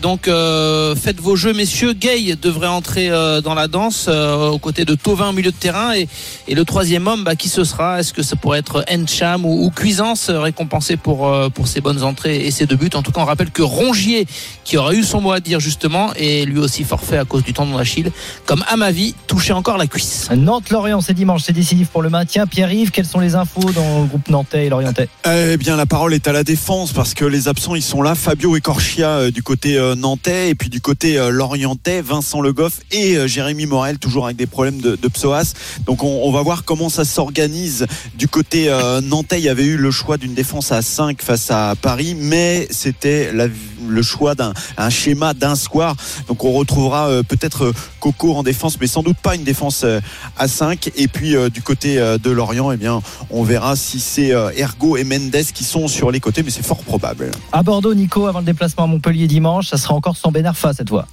Donc, faites vos jeux, messieurs. Gay devrait entrer dans la danse aux côtés de Tovin au milieu de terrain. Et, le troisième homme, bah, qui ce sera? Est-ce que ça pourrait être Encham ou, Cuisance, récompensé pour, pour ses bonnes entrées et ses deux buts? En tout cas, on rappelle que Rongier, qui aurait eu son mot à dire justement, est lui aussi forfait à cause du tendon d'Achille, comme à ma vie, touchait encore la cuisse. Nantes-Lorient, c'est dimanche, c'est décisif pour le maintien. Pierre-Yves, quelles sont les infos dans le groupe nantais et lorientais Eh bien, la parole est à la défense parce que les absents, ils sont là. Fabio Ecorchia euh, du côté euh, nantais et puis du côté euh, lorientais, Vincent Le Goff et euh, Jérémy Morel, toujours avec des problèmes de, de psoas. Donc, on, on va voir comment ça s'organise du côté euh, nantais. Il y avait eu le choix d'une défense à 5 face à Paris, mais c'était le choix d'un un schéma d'un square. Donc, on retrouvera euh, peut-être euh, Coco en défense, mais sans doute pas une défense euh, à 5. Et puis, euh, du côté euh, de Lorient, eh bien, on verra si c'est euh, Ergo et Mendes qui sont sur les côtés, mais c'est fort probable. À Bordeaux, Nico, avant le déplacement à Montpellier dimanche, ça sera encore sans Ben Arfa cette fois.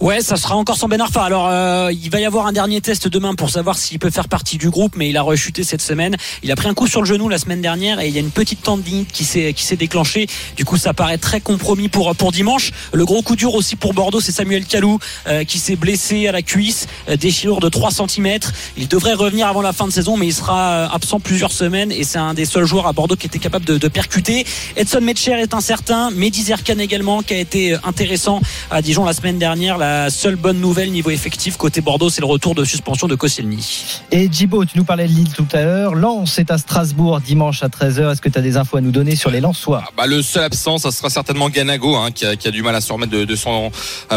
Ouais, ça sera encore sans Ben Arfa. Alors, euh, il va y avoir un dernier test demain pour savoir s'il peut faire partie du groupe, mais il a rechuté cette semaine. Il a pris un coup sur le genou la semaine dernière et il y a une petite tendinite qui s'est qui s'est déclenchée. Du coup, ça paraît très compromis pour pour dimanche. Le gros coup dur aussi pour Bordeaux, c'est Samuel Calou euh, qui s'est blessé à la cuisse, euh, déchirure de 3 cm. Il devrait revenir avant la fin de saison, mais il sera euh, absent plusieurs semaines et c'est un des seuls joueurs à Bordeaux qui était capable de, de percuter. Edson Metcher est incertain, Mehdi Zerkan également qui a été euh, intéressant à Dijon la semaine dernière. La seule bonne nouvelle niveau effectif côté Bordeaux, c'est le retour de suspension de Koscielny. Et Djibo, tu nous parlais de Lille tout à l'heure. Lens est à Strasbourg dimanche à 13h. Est-ce que tu as des infos à nous donner sur les Lensois? Bah, le seul absent, ça sera certainement Ganago, hein, qui, a, qui a du mal à se remettre de, de son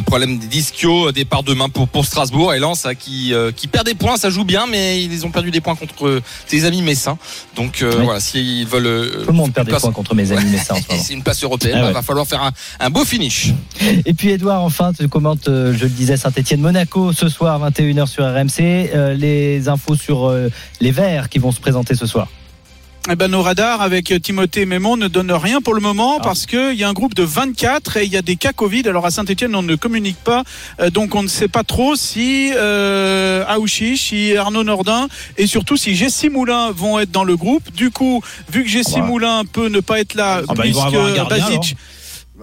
problème d'ischio. Départ demain pour, pour Strasbourg. Et Lens, hein, qui, euh, qui perd des points, ça joue bien, mais ils ont perdu des points contre ses amis messins. Donc euh, Oui. voilà, s'ils veulent. euh, Tout le monde perd des points contre mes amis messins. C'est une place européenne. Ah bah, ouais. va falloir faire un, un beau finish. Et puis Edouard, enfin, tu commentes, je le disais, Saint-Etienne-Monaco ce soir, 21h sur RMC. Les infos sur les Verts qui vont se présenter ce soir. Eh ben, nos radars avec Timothée Mémon ne donnent rien pour le moment Ah. parce qu'il y a un groupe de 24 et il y a des cas Covid. Alors à Saint-Etienne, on ne communique pas. Euh, donc on ne sait pas trop si euh, Aouchi, si Arnaud Nordin et surtout si Jessie Moulin vont être dans le groupe. Du coup, vu que Jessie Ouais. Moulin peut ne pas être là, Ah bah, ils vont puisque avoir un gardien, Basic-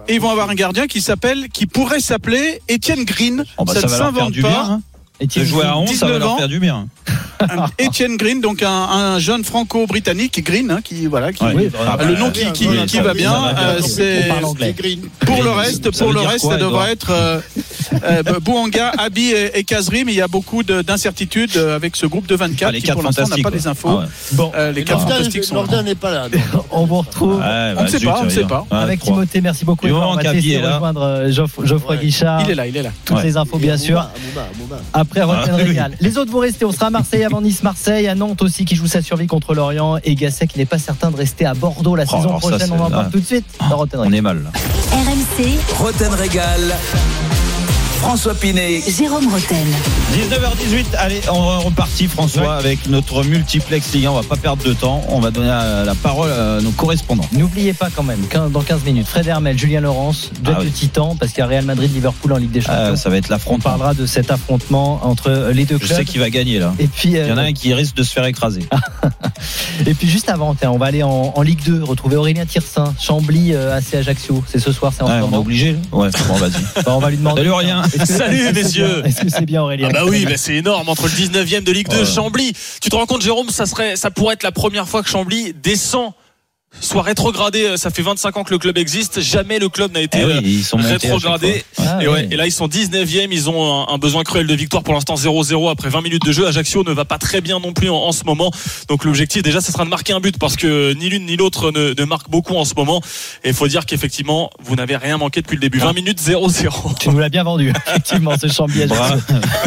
et ils vont avoir un gardien qui s'appelle, qui pourrait s'appeler Étienne Green. Oh, bah, ça, ça ne va leur faire s'invente du pas. bien. hein. De jouer à 11, ça va 19 leur ans. faire du bien. Etienne Green, donc un, un jeune franco-britannique, Green, hein, qui voilà, qui, Ouais, ah, le nom qui, qui, qui va bien. euh, c'est pour le reste, Ça pour le reste, quoi, ça devrait être euh, euh, Bouanga, Abi et, et Kazri, mais il y a beaucoup de- d'incertitudes avec ce groupe de 24 Ah, les qui pour l'instant n'a pas les infos. Ah ouais. Bon, Euh, les quatre fantastiques sont n'est pas là. donc. on vous retrouve. Ouais, On bah, ne sait pas, on ne sait pas. Avec. Timothée, merci beaucoup. On va rejoindre Geoff- Geoffroy. Guichard. Il est là, il est là. Toutes les infos, bien sûr. Après Rotten Ah, oui. Régal. Les autres vont rester. On sera à Marseille avant Nice, Marseille, à Nantes aussi qui joue sa survie contre l'Orient et Gasset qui n'est pas certain de rester à Bordeaux la Oh, saison ça, prochaine. On en parle ah. tout de suite dans Rotten On est mal. là. RMC, Roten Régal. François Pinet. Jérôme Roten. 19h18, allez, on est reparti François avec notre multiplex Ligue 1. On va pas perdre de temps. On va donner la, parole à nos correspondants. N'oubliez pas quand même, dans 15 minutes, Fred Hermel, Julien Laurence, deux Ah oui. petits temps parce qu'il y a Real Madrid-Liverpool en Ligue des Champions. Ah, ça va être On l'affrontement. parlera de cet affrontement entre les deux Je clubs. sais qui va gagner là. Et puis, Il y en a euh, un qui risque de se faire écraser. et puis juste avant, on va aller en, en Ligue 2, retrouver Aurélien Tirsin, Chambly, euh, AC Ajaccio. C'est ce soir, c'est en Ouais, on est obligé. Ouais, bon, vas-y. Bah, on va lui demander. Salut Aurélien. Salut, messieurs. Est-ce que c'est bien Aurélien Ah bah oui, bah c'est énorme entre le 19e de Ligue 2 Ouais. Chambly. Tu te rends compte Jérôme, ça serait ça pourrait être la première fois que Chambly descend soit rétrogradé, ça fait 25 ans que le club existe, jamais le club n'a été Eh oui, euh, ils sont rétrogradé. Ah, et, ouais, oui. et là ils sont 19e, ils ont un, un besoin cruel de victoire pour l'instant 0-0 après 20 minutes de jeu. Ajaccio ne va pas très bien non plus en, en ce moment. Donc l'objectif déjà ce sera de marquer un but parce que ni l'une ni l'autre ne, ne marque beaucoup en ce moment. Et il faut dire qu'effectivement vous n'avez rien manqué depuis le début. 20 minutes 0-0. Tu nous l'as bien vendu, effectivement, ce Ajaccio.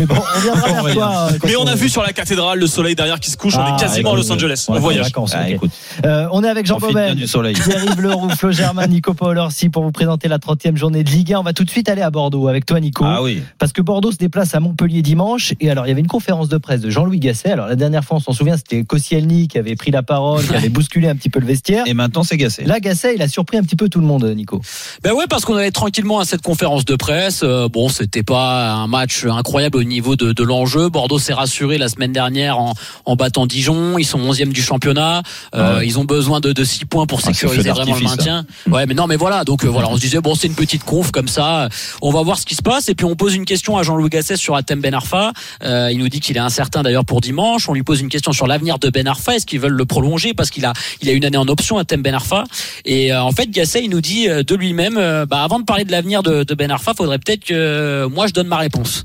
Mais bon, on viendra vers toi. euh, Mais on a vu sur la cathédrale le soleil derrière qui se couche. on Ah, est quasiment à Los Angeles. On voyage. vacances, Ah, ok. écoute, Euh, on est avec Jean Bobel. du soleil. Pierre-Yves Leroux, Flo Germain, Nico Paul Orsi pour vous présenter la 30e journée de Ligue 1. On va tout de suite aller à Bordeaux avec toi, Nico. Ah oui. Parce que Bordeaux se déplace à Montpellier dimanche. Et alors, il y avait une conférence de presse de Jean-Louis Gasset. Alors, la dernière fois, on s'en souvient, c'était Koscielny qui avait pris la parole, qui avait bousculé un petit peu le vestiaire. Et maintenant c'est gassé. Là, Gasset, il a surpris un petit peu tout le monde, Nico. Ben ouais, parce qu'on allait tranquillement à cette conférence de presse. Euh, bon, c'était pas un match incroyable au niveau de, de l'enjeu. Bordeaux s'est rassuré la semaine dernière en, en battant Dijon. Ils sont 11e du championnat. Euh, ouais. Ils ont besoin de, de 6 points pour Ah, sécuriser feu vraiment le maintien. Ouais, mais non, mais voilà. Donc euh, voilà, on se disait bon, c'est une petite conf comme ça. On va voir ce qui se passe. Et puis on pose une question à Jean-Louis Gasset sur Atem Ben Arfa. Euh, il nous dit qu'il est incertain d'ailleurs pour dimanche. On lui pose une question sur l'avenir de Ben Arfa. Est-ce qu'ils veulent le prolonger? Parce qu'il a il a une année en option Atem Ben Arfa. Et euh, en fait, Gasset, il nous dit euh, de lui-même, euh, bah, avant de parler de l'avenir de, de Ben Arfa, faudrait peut-être que moi je donne ma réponse.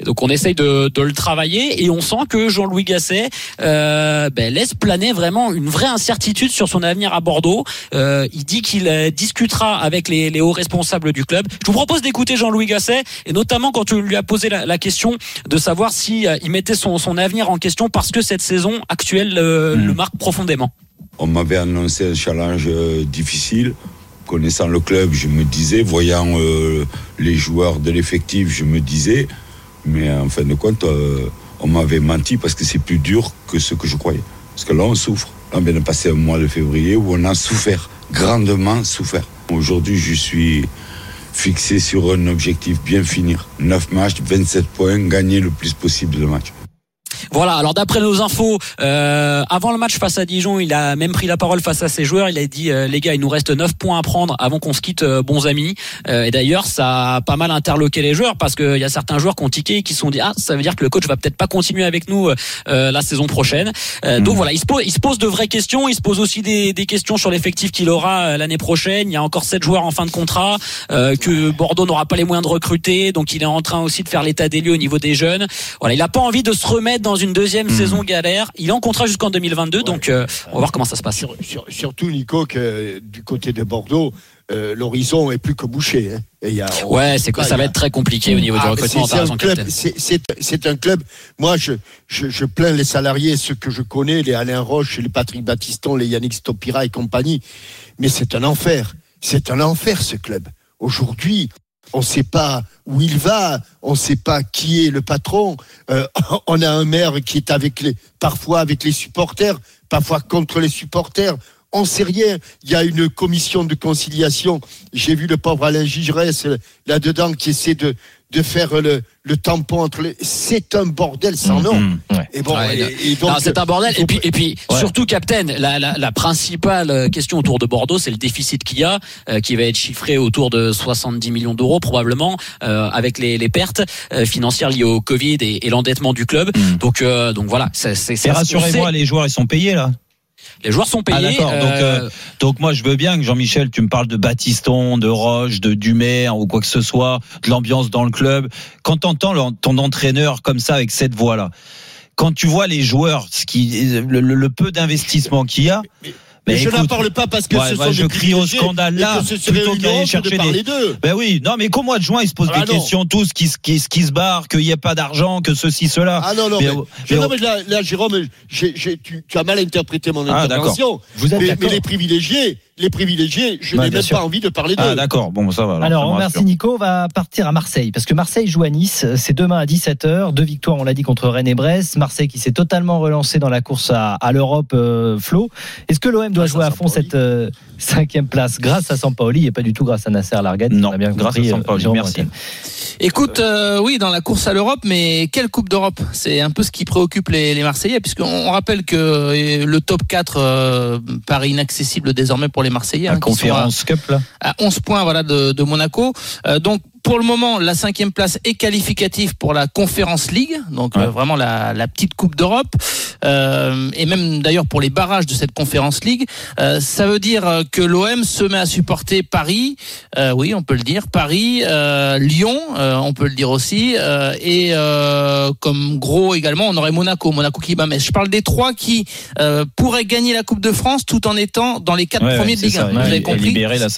Et donc on essaye de, de le travailler et on sent que Jean-Louis Gasset euh, ben, laisse planer vraiment une vraie incertitude sur son avenir à Bordeaux. Euh, il dit qu'il euh, discutera avec les, les hauts responsables du club. Je vous propose d'écouter Jean-Louis Gasset et notamment quand tu lui as posé la, la question de savoir si euh, il mettait son, son avenir en question parce que cette saison actuelle euh, le marque profondément. On m'avait annoncé un challenge difficile. Connaissant le club, je me disais, voyant les joueurs de l'effectif, je me disais, mais en fin de compte, on m'avait menti parce que c'est plus dur que ce que je croyais. Parce que là, on souffre. On vient de passer un mois de février où on a souffert, grandement souffert. Aujourd'hui, je suis fixé sur un objectif bien finir. 9 matchs, 27 points, gagner le plus possible de matchs. Voilà, alors d'après nos infos, euh, avant le match face à Dijon, il a même pris la parole face à ses joueurs. Il a dit, euh, les gars, il nous reste 9 points à prendre avant qu'on se quitte, euh, bons amis. Euh, et d'ailleurs, ça a pas mal interloqué les joueurs parce qu'il y a certains joueurs qui ont tiqué et qui se sont dit, ah, ça veut dire que le coach va peut-être pas continuer avec nous euh, la saison prochaine. Euh, Donc voilà, il se, pose, il se pose de vraies questions. Il se pose aussi des, des questions sur l'effectif qu'il aura euh, l'année prochaine. Il y a encore 7 joueurs en fin de contrat, euh, que Bordeaux n'aura pas les moyens de recruter. Donc il est en train aussi de faire l'état des lieux au niveau des jeunes. Voilà, il a pas envie de se remettre dans une deuxième saison galère. Il est en contrat jusqu'en 2022, donc euh, on va voir comment ça se passe. Sur- sur- surtout, Nico, que du côté de Bordeaux, euh, l'horizon est plus que bouché. hein. Et il y a- on- Ouais, c'est que ça va être très compliqué au niveau du Ah, recrutement. c'est- un club- capitaine. c'est- C'est c'est un club. Moi, je, je, je plains les salariés, ceux que je connais, les Alain Roche, les Patrick Battiston, les Yannick Stopira et compagnie. Mais c'est un enfer. C'est un enfer, ce club. Aujourd'hui, on ne sait pas où il va, on ne sait pas qui est le patron. Euh, on a un maire qui est avec les, parfois avec les supporters, parfois contre les supporters. On ne sait rien. Il y a une commission de conciliation. J'ai vu le pauvre Alain Gigerès là-dedans qui essaie de, de faire le, le tampon entre les. C'est un bordel sans nom. Mhm. Ouais. Et bon, Ouais, et- et c'est un bordel. Et puis, et puis Ouais. surtout, Captain, la, la, la principale euh, question autour de Bordeaux, c'est le déficit qu'il y a, euh, qui va être chiffré autour de 70 millions d'euros probablement, euh, avec les, les pertes euh, financières liées au Covid et, et l'endettement du club. Donc, euh, donc voilà. c'est rassurez-moi, les joueurs, ils sont payés là. Les joueurs sont Ah payés. d'accord. Donc, euh, euh, donc moi je veux bien que Jean-Michel, tu me parles de Batiston, de Roche, de Dumais ou quoi que ce soit, de l'ambiance dans le club. Quand t'entends ton entraîneur comme ça avec cette voix là, quand tu vois les joueurs, ce qui, le, le- le peu d'investissement qu'il y a. Mais je n'en parle pas parce que ouais, ce ouais, sont je des crie au scandale là, que ce plutôt qu'aller de chercher parler des. d'eux. Ben oui, non, mais qu'au mois de juin, ils se posent Ah des non. questions tous, qui, se- qui, se- qui se barrent, qu'il n'y ait pas d'argent, que ceci, cela. Ah non, non, Mais- mais, je- mais- non, mais là, là, Jérôme, tu, tu as mal interprété mon Ah, intervention. d'accord. Vous êtes mais, mais les privilégiés, les privilégiés, je n'ai même sûr. pas envie de parler d'eux. Ah d'accord, bon ça va. Alors, Alors, ça me on remercie rassure. Nico. On va partir à Marseille parce que Marseille joue à Nice. C'est demain à 17h. Deux victoires, on l'a dit, contre Rennes et Brest. Marseille qui s'est totalement relancé dans la course à, à l'Europe, euh, Flo. Est-ce que l'OM doit jouer à fond cette euh, cinquième place? Grâce à Sampaoli et pas du tout grâce à Nasser Larguet Non, On a bien grâce compris, à euh, Sampaoli, merci. Écoute, euh, oui, dans la course à l'Europe, mais quelle Coupe d'Europe? C'est un peu ce qui préoccupe les, les Marseillais, puisqu'on on rappelle que le top 4 euh, paraît inaccessible désormais pour les Marseillais. La hein, qui sont à- conférence Cup là. à 11 points voilà, de, de Monaco. Euh, donc, pour le moment, la cinquième place est qualificative pour la Conférence League, donc euh, vraiment la, la petite Coupe d'Europe, euh, et même d'ailleurs pour les barrages de cette Conférence League. Euh, ça veut dire euh, que l'OM se met à supporter Paris, euh, oui, on peut le dire, Paris, euh, Lyon, euh, on peut le dire aussi, euh, et euh, comme gros également, on aurait Monaco, Monaco qui bat Metz. Je parle des trois qui euh, pourraient gagner la Coupe de France tout en étant dans les quatre Ouais, premiers ouais, de Ligue 1. ça, Vous avez compris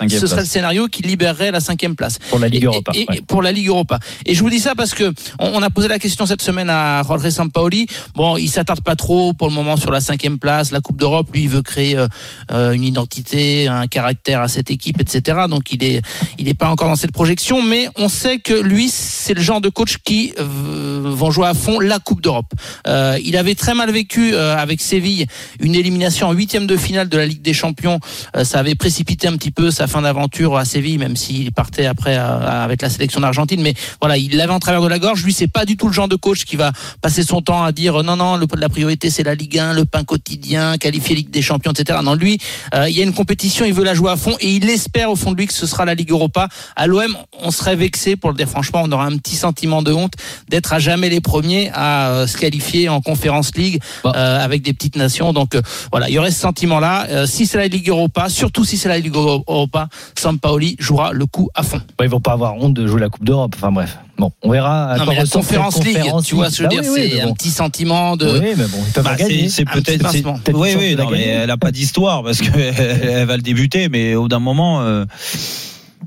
ce serait le scénario qui libérerait la cinquième place Pour la Ligue Europa, et- pour la Ligue Europa. Et je vous dis ça parce que on, on a posé la question cette semaine à Jorge Sampaoli. Bon, il s'attarde pas trop pour le moment sur la cinquième place, la Coupe d'Europe. Lui, il veut créer euh, euh, une identité, un caractère à cette équipe, etc. Donc il est, il est pas encore dans cette projection, mais on sait que lui, c'est le genre de coach qui euh, vont jouer à fond la Coupe d'Europe. Euh, il avait très mal vécu euh, avec Séville une élimination en huitième de finale de la Ligue des Champions. Euh, ça avait précipité un petit peu sa fin d'aventure à Séville, même s'il partait après euh, avec la sélection d'Argentine. Mais voilà, il l'avait en travers de la gorge. Lui, c'est pas du tout le genre de coach qui va passer son temps à dire non, non, le, la priorité c'est la Ligue 1, le pain quotidien, qualifier Ligue des Champions, etc. Non, lui, euh, il y a une compétition, il veut la jouer à fond et il espère au fond de lui que ce sera la Ligue Europa. À l'OM, on serait vexé pour le dire franchement, on aura un petit sentiment de honte d'être à jamais les premiers à euh, se qualifier en Conférence League euh, avec des petites nations. Donc euh, voilà, il y aurait ce sentiment-là. Si c'est la Ligue Europa, surtout si c'est la Ligue Europa, Sampaoli jouera le coup à fond. Ouais, ils vont pas avoir honte de jouer la Coupe d'Europe. Enfin bref. Bon, on verra. à Non, quoi mais la cette Conférence League, Conférence tu vois ce que je veux dire, Bah oui, oui, c'est un bon. petit sentiment de. Oui, mais bon, ils peuvent Bah, gagner. c'est petit peut-être. Oui, oui, non, mais elle a pas d'histoire parce qu'elle elle va le débuter, mais au d'un moment. euh,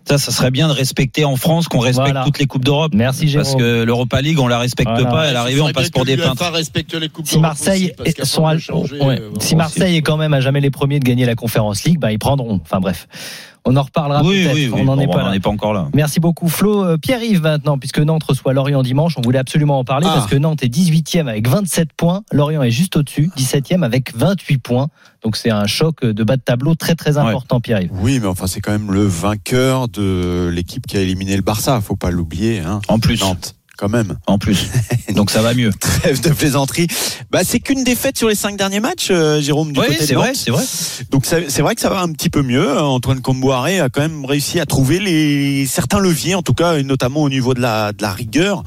Ça, ça serait bien de respecter en France qu'on respecte Voilà. toutes les coupes d'Europe. Merci Parce Jérôme. que l'Europa League, on la respecte Voilà. pas. À l'arrivée, on passe pour des peintres. Pas respecte les coupes Si Marseille aussi, parce est- sont on à- va changer, ouais. euh, si Marseille est quand même à jamais les premiers de gagner la Conférence League, bah ils prendront. Enfin bref, on en reparlera Oui, peut-être. oui, oui. on n'en est bon, est pas encore là. Merci beaucoup Flo. Euh, Pierre-Yves maintenant, puisque Nantes reçoit Lorient dimanche, on voulait absolument en parler Ah. parce que Nantes est 18e avec 27 points, Lorient est juste au-dessus, 17e avec 28 points. Donc c'est un choc de bas de tableau très très important Pierre-Yves. Oui, mais enfin, c'est quand même le vainqueur de l'équipe qui a éliminé le Barça. Faut pas l'oublier. Hein. En plus. Nantes, quand même. En plus. Donc ça va mieux. Trêve de plaisanterie. Bah, c'est qu'une défaite sur les cinq derniers matchs, euh, Jérôme, du Oui, côté c'est vrai, Nantes. c'est vrai. Donc c'est vrai que ça va un petit peu mieux. Antoine Comboiré a quand même réussi à trouver les certains leviers, en tout cas, et notamment au niveau de la, de la rigueur.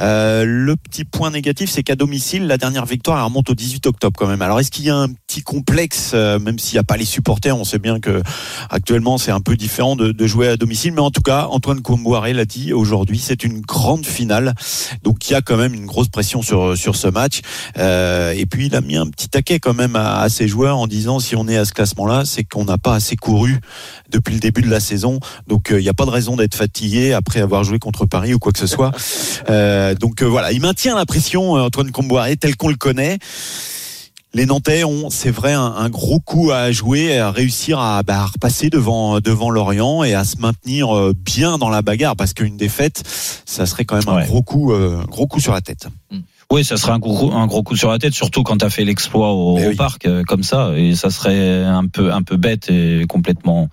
Euh, le petit point négatif, c'est qu'à domicile, la dernière victoire elle remonte au 18 octobre quand même. Alors est-ce qu'il y a un petit complexe, euh, même s'il n'y a pas les supporters, on sait bien que actuellement c'est un peu différent de, de jouer à domicile, mais en tout cas, Antoine Comboiré l'a dit aujourd'hui, c'est une grande finale, donc il y a quand même une grosse pression sur sur ce match. Euh, et puis il a mis un petit taquet quand même à, à ses joueurs en disant si on est à ce classement-là, c'est qu'on n'a pas assez couru depuis le début de la saison. Donc euh, il n'y a pas de raison d'être fatigué après avoir joué contre Paris ou quoi que ce soit. Euh, donc voilà, il maintient la pression, Antoine Comboiré, tel qu'on le connaît. Les Nantais ont, c'est vrai, un, un gros coup à jouer, à réussir à, bah, à repasser devant devant Lorient et à se maintenir euh, bien dans la bagarre, parce qu'une défaite, ça serait quand même un Ouais. gros coup, euh, gros coup sur la tête. Oui, ça serait un gros, un gros coup sur la tête, surtout quand tu as fait l'exploit au, Mais au oui. parc euh, comme ça, et ça serait un peu, un peu bête et complètement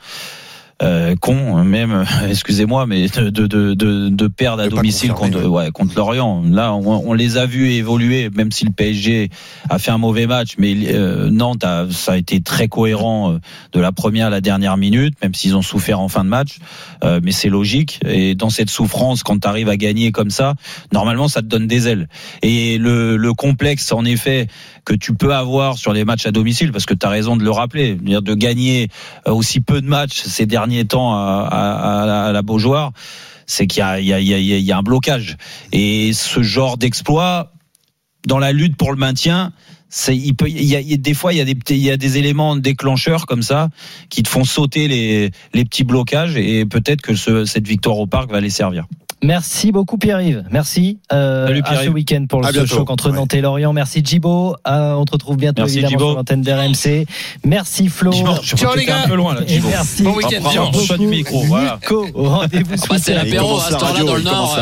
euh, con, même, excusez-moi, mais de, de, de, de, perdre à domicile contre, ouais, contre Lorient. Là, on, on, les a vus évoluer, même si le PSG a fait un mauvais match, mais euh, Nantes, a, ça a été très cohérent euh, de la première à la dernière minute, même s'ils ont souffert en fin de match. Euh, mais c'est logique. Et dans cette souffrance, quand tu arrives à gagner comme ça, normalement, ça te donne des ailes. Et le, le complexe, en effet, que tu peux avoir sur les matchs à domicile, parce que tu as raison de le rappeler, de gagner aussi peu de matchs ces derniers temps à, la Beaujoire, c'est qu'il y, y, a, un blocage. Et ce genre d'exploit, dans la lutte pour le maintien, il y a, des fois il y a des éléments déclencheurs comme ça qui te font sauter les petits blocages et peut-être que ce, cette victoire au parc va les servir. Merci beaucoup Pierre-Yves. Merci euh, Salut, à ce week-end pour le choc entre ouais. Nantes et Lorient. Merci Djibo. Euh, on te retrouve bientôt merci, évidemment Djibo. sur l'antenne d'RMC. Merci Flo. Ciao les gars. Un peu loin, là, et merci. Bon week-end. Du micro. Voilà. Nico, rendez-vous ah bah, C'est l'apéro à cette heure-là dans le Nord.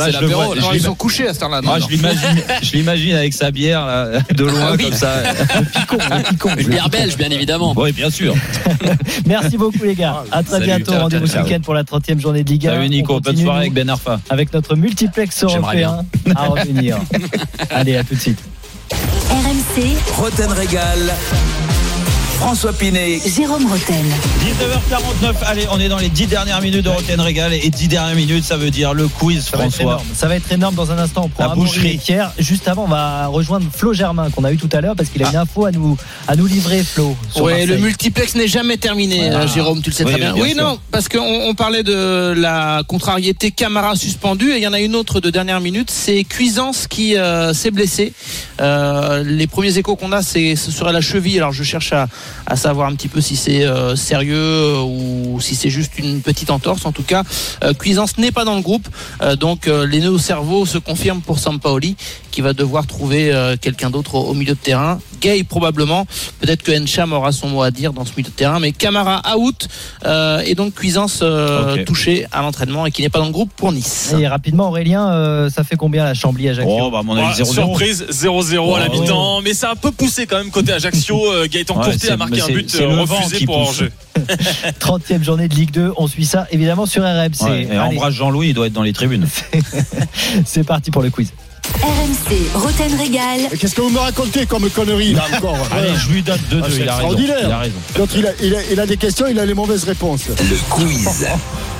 C'est l'apéro. Ils sont couchés à cette heure-là. Ah, je l'imagine. Je l'imagine avec sa bière là, de loin comme ça. Une bière belge bien évidemment. Oui bien sûr. Merci beaucoup les gars. À très bientôt. Rendez-vous ce week-end pour la 30e journée de Liga. Salut Nico. Bonne soirée avec Ben Arfa avec notre multiplex européen à revenir. Allez, à tout de suite. RMC. Roten Régal. François Pinet, Jérôme Roten. 19h49, allez, on est dans les 10 dernières minutes de Roten Régal et 10 dernières minutes, ça veut dire le quiz, ça François. Va ça va être énorme dans un instant. On prend La boucherie. Pierre. Juste avant, on va rejoindre Flo Germain qu'on a eu tout à l'heure parce qu'il a une info à nous, à nous livrer, Flo. Oui, le multiplex n'est jamais terminé, voilà. Jérôme, tu le sais oui, très bien. bien oui, sûr. non, parce qu'on on parlait de la contrariété Camara suspendue et il y en a une autre de dernière minute, c'est Cuisance qui euh, s'est blessé. Euh, les premiers échos qu'on a, c'est ce serait la cheville. Alors je cherche à, à savoir un petit peu si c'est euh, sérieux euh, ou si c'est juste une petite entorse. En tout cas, euh, Cuisance n'est pas dans le groupe. Donc les nœuds au cerveau se confirment pour Sampaoli qui va devoir trouver euh, quelqu'un d'autre au, au, milieu de terrain. Gay probablement. Peut-être que Encham aura son mot à dire dans ce milieu de terrain. Mais Camara out euh, et donc Cuisance Ok. touché à l'entraînement et qui n'est pas dans le groupe pour Nice. Et rapidement, Aurélien, euh, ça fait combien la Chambly Ajaccio Oh, bah, à mon avis, Ouais, 0-0. surprise 0-0 à la Oh. mi-temps, mais ça a un peu poussé quand même côté Ajaccio. Euh, Gaëtan Ouais, Courtet c'est- a marqué un but euh, refusé pour pousse. Angers. 30e journée de Ligue 2. On suit ça évidemment sur RMC. Ouais, et embrasse Jean-Louis, il doit être dans les tribunes. c'est parti pour le quiz. RMC. Roten Régal. Qu'est-ce que vous me racontez comme connerie là encore Allez, je lui donne 2-2, Ah, c'est il, a raison. extraordinaire. il a raison. Il a, il, a, il a des questions, il a les mauvaises réponses. le quiz.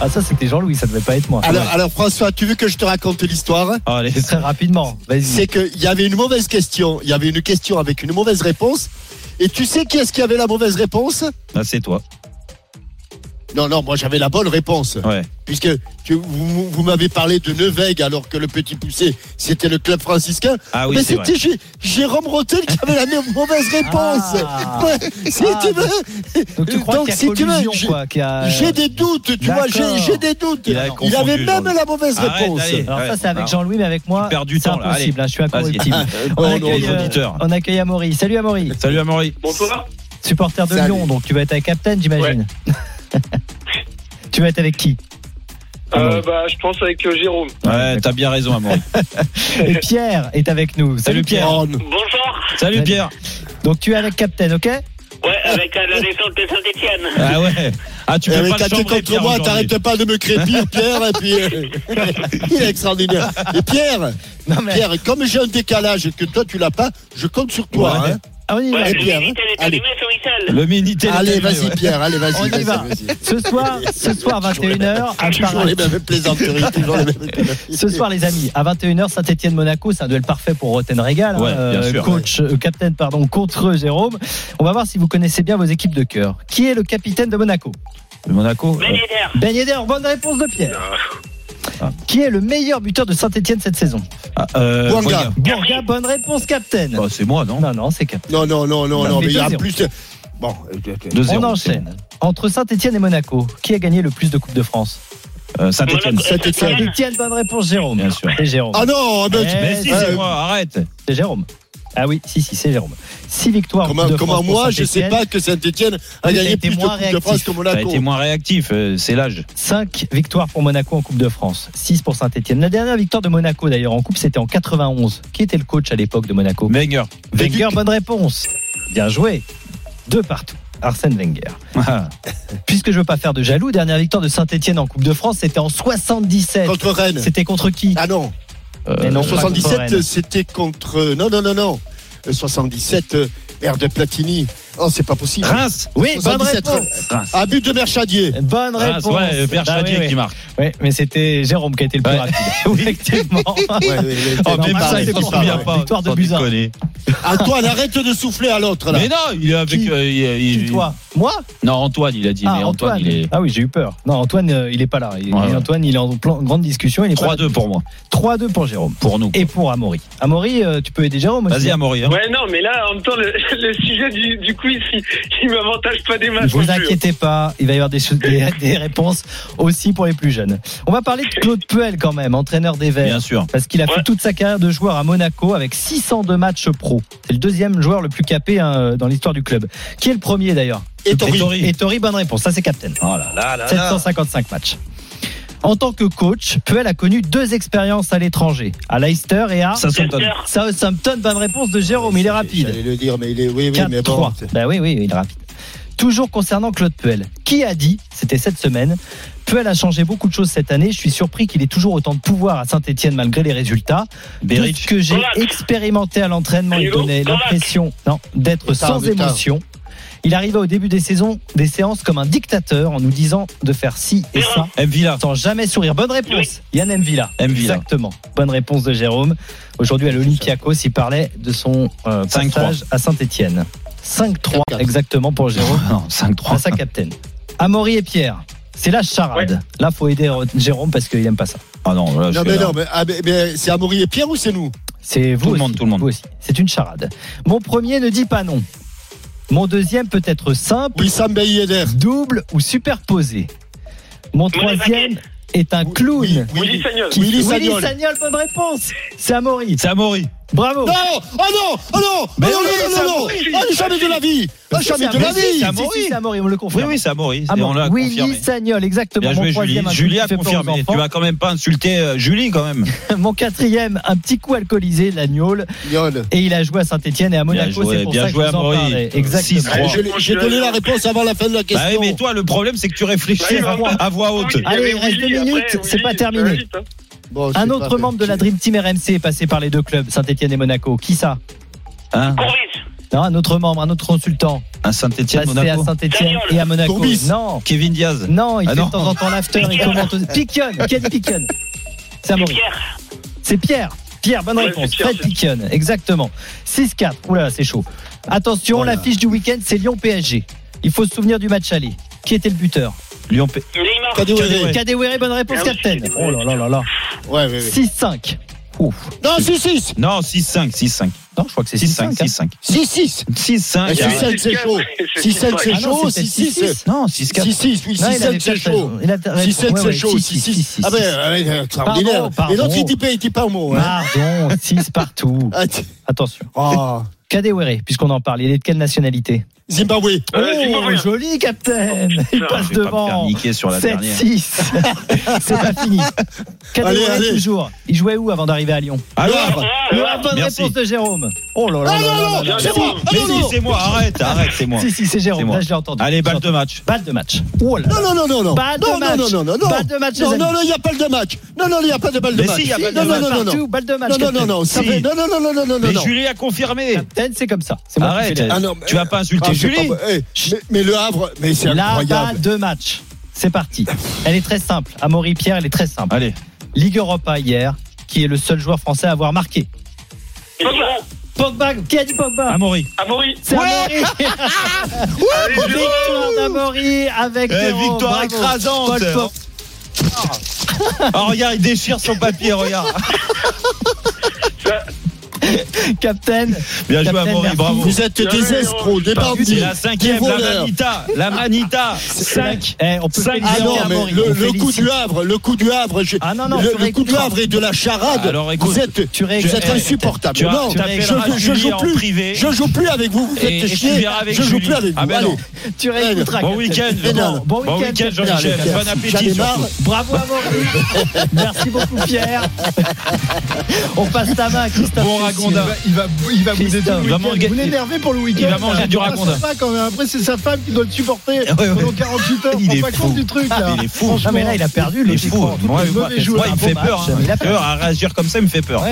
Ah, ça, c'était Jean-Louis, ça devait pas être moi. Alors, alors François, tu veux que je te raconte l'histoire? Allez, Très rapidement. Vas-y. C'est qu'il y avait une mauvaise question. Il y avait une question avec une mauvaise réponse. Et tu sais qui est-ce qui avait la mauvaise réponse? Là, c'est toi. Non, non, moi j'avais la bonne réponse. Ouais. Puisque tu- vous, vous m'avez parlé de Nevègue alors que le petit poussé, c'était le club franciscain. Ah oui, Mais c'est c'était Jérôme Rotel qui avait la même mauvaise réponse. Ah. Ouais, si Ah, tu veux. Donc tu crois Donc, qu'il y a si tu veux, collusion, j'ai- quoi, qu'il y a- J'ai des doutes, tu vois, j'ai des doutes. Il a Il, avait même Jean-Louis. la mauvaise Arrête, réponse. allez. Alors ça c'est avec Alors, Jean-Louis, mais avec moi, tu perds du c'est temps, là. impossible. Hein, je suis incorruptible. On, Oh, non, accueille, nos euh, on accueille Amaury. Salut Amaury, Salut Amaury. Bonsoir. supporter de Salut. Lyon, donc tu vas être avec Captain, j'imagine. tu vas être avec qui Euh, bah, je pense avec euh, Jérôme. Ouais, t'as bien raison, Amaury. Et Pierre est avec nous. Salut, Pierre. Bonsoir. Salut Pierre. Donc tu es avec Captain, ok? Ouais, avec euh, la descente de Saint-Etienne. Ah ouais. Ah, tu Eh, peux pas le t'es chambrer, contre Pierre, moi, t'arrêtes pas de me crépir, Pierre, et puis euh, il est extraordinaire. Et Pierre, Non mais Pierre, comme j'ai un décalage et que toi tu l'as pas, je compte sur toi. Ouais. hein. Ah, on y va. Ouais, Pierre. Allez, Le Minitel. allez, vas-y Pierre, allez, vas-y. On y va. Ce soir, ce soir 21h à Toujours Paris. les mêmes plaisanteries, toujours les mêmes conneries. Ce soir, les amis, à 21h, Saint-Etienne-Monaco, c'est un duel parfait pour Roten Régal. hein, Ouais, sûr. coach, euh, capitaine, pardon, contre Jérôme. On va voir si vous connaissez bien vos équipes de cœur. Qui est le capitaine de Monaco? De Monaco. euh, Ben Yedder, bonne réponse de Pierre. Ah. Qui est le meilleur buteur de Saint-Etienne cette saison ah, euh, Bourga. Bourga. Bonne réponse, capitaine. Bah, c'est moi, non Non, non, c'est capitaine. Non, non, non, non, Ça non, mais il y a 2-0. plus de. Bon, euh, 2-0. On enchaîne. Entre Saint-Etienne et Monaco, qui a gagné le plus de Coupes de France Euh, Saint-Etienne. Saint-Étienne. Saint-Etienne, bonne réponse, Jérôme. Bien sûr. C'est Jérôme. Ah non, mais, Eh, Mais si, Euh, c'est moi, arrête. C'est Jérôme. Ah oui, si, si, c'est Jérôme. Six victoires. en comment, de comment moi, je sais Saint-Étienne. pas que Saint-Etienne a t'as gagné été plus de moins Coupe de France réactif. que Monaco été moins réactif, euh, c'est l'âge. 5 victoires pour Monaco en Coupe de France, 6 pour Saint-Etienne. La dernière victoire de Monaco d'ailleurs en Coupe, c'était en 91. Qui était le coach à l'époque de Monaco? Wenger. Wenger, bonne réponse. Bien joué. Deux partout. Arsène Wenger. Puisque je veux pas faire de jaloux, dernière victoire de Saint-Etienne en Coupe de France, c'était en 77. Contre Rennes. C'était contre qui? Ah non. Mais non, En pas contre 77, Rennes. c'était contre. Non, non, non, non. Euh, 77, euh, ère de Platini. Oh, c'est pas possible. Reims. Oui, bonne 77, réponse. Reims. Un but de Merchadier. Bonne Reims, réponse. ouais, Père Bah Chadier oui, oui. qui marque. Oui, mais c'était Jérôme qui a été le plus Ouais. rapide. Effectivement. Ouais, ouais, ouais, Oh, ça, il s'en souvient pas. Victoire de Buzyn. Antoine, arrête de souffler à l'autre là. Mais non, il est avec. Qui euh, il- il- Qui, toi Moi Non, Antoine, il a dit. mais Antoine, il est. Ah oui, j'ai eu peur. Non, Antoine, euh, il est pas là. Il- Ouais, ouais. Antoine, il est en plan- grande discussion. Il est pas là. 3-2 pour moi. 3-2 pour Jérôme. Pour nous. Et pour Amaury. Amaury, euh, tu peux aider Jérôme aussi. Vas-y, Amaury. hein. Ouais, non, mais là, en même temps, le, le sujet du, du quiz, il, il m'avantage pas des Ne matchs. vous non plus. inquiétez pas, il va y avoir des, choses- des, des réponses aussi pour les plus jeunes. On va parler de Claude Puel quand même, entraîneur des Verts. Bien sûr. Parce qu'il a fait toute sa carrière de joueur à Monaco avec 602 matchs pro. C'est le deuxième joueur le plus capé hein, dans l'histoire du club. Qui est le premier d'ailleurs? Et Tori. Et Tori, bonne réponse. Ça, c'est Captain. Oh là là là là. 755 matchs. En tant que coach, Puel a connu deux expériences à l'étranger, à Leicester et à Southampton. Southampton. Bonne réponse de Jérôme, il est rapide. J'allais le dire, mais il est. Oui, oui, mais 4-3. bon. Bah oui, oui, il est rapide. Toujours concernant Claude Puel, qui a dit, c'était cette semaine, Puel a changé beaucoup de choses cette année. Je suis surpris qu'il ait toujours autant de pouvoir à Saint-Etienne malgré les résultats. Tout Beric. ce que j'ai expérimenté à l'entraînement, il donnait l'impression non, d'être sans émotion. Il arrivait au début des saisons, des séances comme un dictateur en nous disant de faire ci et ça M. Villa. sans jamais sourire. Bonne réponse. Yann. M. Villa. Exactement. Bonne réponse de Jérôme. Aujourd'hui à l'Olympiakos, il parlait de son euh, 5-3. passage à Saint-Etienne. 5-3 exactement pour Jérôme. Non, 5-3. Face à Captain. Amaury et Pierre. C'est la charade. Là, faut aider Jérôme parce qu'il aime pas ça. Ah non, là, je Non, mais là. non, mais, ah, mais- mais c'est Amaury et Pierre ou c'est nous? C'est vous Tout le monde, tout le monde. Vous aussi. C'est une charade. Mon premier ne dit pas non. Mon deuxième peut être simple, Wissam Ben Yedder. double ou superposé. Mon troisième est un clown. Oui, Willy Sagnol. Willy. Sagnol, bonne réponse. C'est Amaury. C'est Amaury. Bravo. Non Oh non Oh non Mais Oh non, oui, non, non, non Amaury. Ah, jamais de la vie Ah, jamais c'est de la Amaury. vie Si, Amaury. si, c'est Amaury, on me le Oui, confirme. oui, c'est Amaury. Ah on l'a Willy confirmé. Sagnol, exactement. Bien Mon joué, troisième, Julie. Julie a confirmé. Tu vas quand même pas insulter euh, Julie, quand même. Mon quatrième, un petit coup alcoolisé, l'agneau. Et il a joué à Saint-Etienne et à Monaco. joué, C'est pour bien ça que joué, en Amaury. Exactement. 6-3. Je l'ai- J'ai donné la réponse avant la fin de la Bah question. oui, mais toi, le problème, c'est que tu réfléchis à, voix haute. Allez, il reste deux minutes, c'est pas terminé. Bon, Un autre pas, membre de la Dream Team RMC est passé par les deux clubs, Saint-Etienne et Monaco. Qui ça? Hein? Non, un autre membre, un autre consultant. un Saint-Etienne, à Monaco. Saint-Etienne et à Monaco. Courbis. Non, Kevin Diaz. non, il Ah fait non. de temps en temps l'after, il commente. Piquion, dit Piquion C'est. Pierre. C'est Pierre. Pierre, bonne Ouais, réponse. c'est Pierre, Fred Piquion, exactement. 6-4. Oula, c'est chaud. Attention, Voilà. l'affiche du week-end, c'est Lyon-PSG. Il faut se souvenir du match aller. Qui était le buteur? Lyon P. Kadewere. Kadewere, bonne réponse, c'est- Oh là là là là. Ouais, ouais, ouais. 6-5. Ouf. Non, 6-6 Non, 6-5, 6-5. Non, je crois que c'est 6-5, 6-5. 6-5. 6-6 6-5. Ah, 6-5, c'est chaud. 6-5, c'est Ah non, chaud. c'était 6-6 Non, 6-4. 6-6, oui, Non, il 6-7 avait c'est chaud. raison. Il a raison. 6-7 Ouais, c'est chaud, 6, 6-6. 6, Ah ben, ouais, extraordinaire. Pardon, pardon. Et l'autre, il dit pas, il dit pas un mot. hein. Pardon, 6 partout. Ah, Attention. Oh, Kadewere, puisqu'on en parle, il est de quelle nationalité? Zimbabwe. Oh, Euh, joli, Captain Il passe devant. niquer sur la dernière. 7-6. C'est pas fini. Allez. toujours. Il jouait où avant d'arriver à Lyon Alors, Le Havre, bonne Merci. réponse de Jérôme. Oh là là Ah non, non. Ah mais non, si, c'est moi. Arrête, arrête, c'est moi. Si, si, c'est Jérôme. Là, je l'ai entendu. Allez, balle de match. Balle de match. Oh. Non, non, non, non, non. Balle de non, match. non, non, non, non. Balle de match, Non, non, non, il n'y a pas de match. Non, non, il n'y a pas de balle de Mais match. si, il y a balle de non, match non, non, non, balle de match. Non, non, non, non. Non, non, non, non, non, non, Mais non. Julie a confirmé. Captain, c'est comme ça. Arrête. Ah mais- Tu vas pas insulter Ah, Julie. pas- eh, mais, mais le Havre, mais c'est La incroyable. balle de match. C'est parti. Elle est très simple. Amaury Pierre, elle est très simple. Allez. Ligue Europa hier, qui est le seul joueur français à avoir marqué. Pogba. Pogba, qui a dit Pogba Amaury. Amaury. C'est Amaury. Victoire d'Amaury avec Eh, victoire bravo. écrasante. Paul. Oh, regarde, il déchire son papier, regarde. Captain. Bien joué, Amaury, bravo. Vous êtes des escrocs, des C'est bandits. la cinquième, la manita. La manita. 5. Eh, on peut Cinq Ah non, mais Amaury. le, coup du Havre, le coup du Havre, je- Ah non, non, le, coup du. Havre et de la charade. Alors, écoute, vous êtes, tu vous réécouteras. êtes insupportable. Tu non, tu je, je, joue plus. privé. Je joue plus avec vous. Vous faites chier. je joue plus avec vous. Ah ben Allez. non. Tu réécouteras. Bon week-end. Bon week-end, Jean-Michel. Bon appétit. Bravo Amaury. Merci beaucoup Pierre. On passe ta main à Christophe. Il va, il va il week-end. manger- Vous l'énervez pour le week-end. il va manger là. du Ah, quand même. Après, c'est sa femme qui doit le supporter Ouais, ouais. pendant 48 heures. Il est pas fou. compte du truc, là. Il est fou. Non, mais là, il a perdu. Il est le fou. Moi, il me fait Bon peur. match, hein. il a Peur à réagir comme ça, il me fait peur.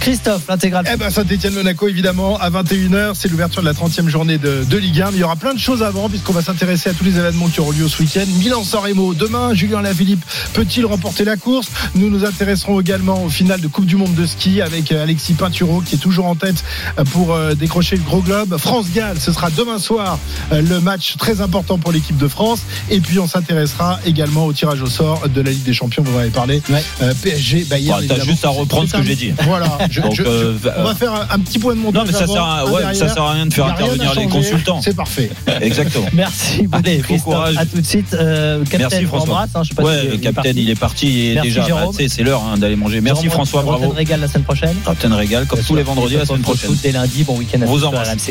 Christophe, l'intégrale. Eh ben Saint-Etienne-Monaco évidemment à 21h c'est l'ouverture de la 30e journée de, Ligue 1 mais il y aura plein de choses avant puisqu'on va s'intéresser à tous les événements qui auront lieu ce week-end Milan-San Remo demain Julien Lafilippe peut-il remporter la course? Nous nous intéresserons également au final de Coupe du Monde de ski avec Alexis Pinturo qui est toujours en tête euh, pour euh, décrocher le gros globe France-Galles ce sera demain soir euh, le match très important pour l'équipe de France et puis on s'intéressera également au tirage au sort de la Ligue des Champions vous en avez parlé Euh, PSG Bayern Bah, t'as juste à reprendre ce que j'ai dit. voilà je- Donc, je- je- euh, on va faire un, un petit point de montage Non, mais ça avant, sert à- ouais, ça sert à rien de faire intervenir les consultants. C'est parfait. Exactement. Merci beaucoup, Allez, bon Christophe. courage. À tout de suite. Euh, Captain, Merci on François. embrasse, hein, je sais pas ouais, si le capitaine, il est parti il est Merci, déjà. Bah, c'est l'heure hein, d'aller manger. Merci Jérôme, François, bravo. Régal la semaine prochaine. Captain Régal, comme tous les vendredis la semaine prochaine. Dès lundi, bon week-end à vous sur embrasse.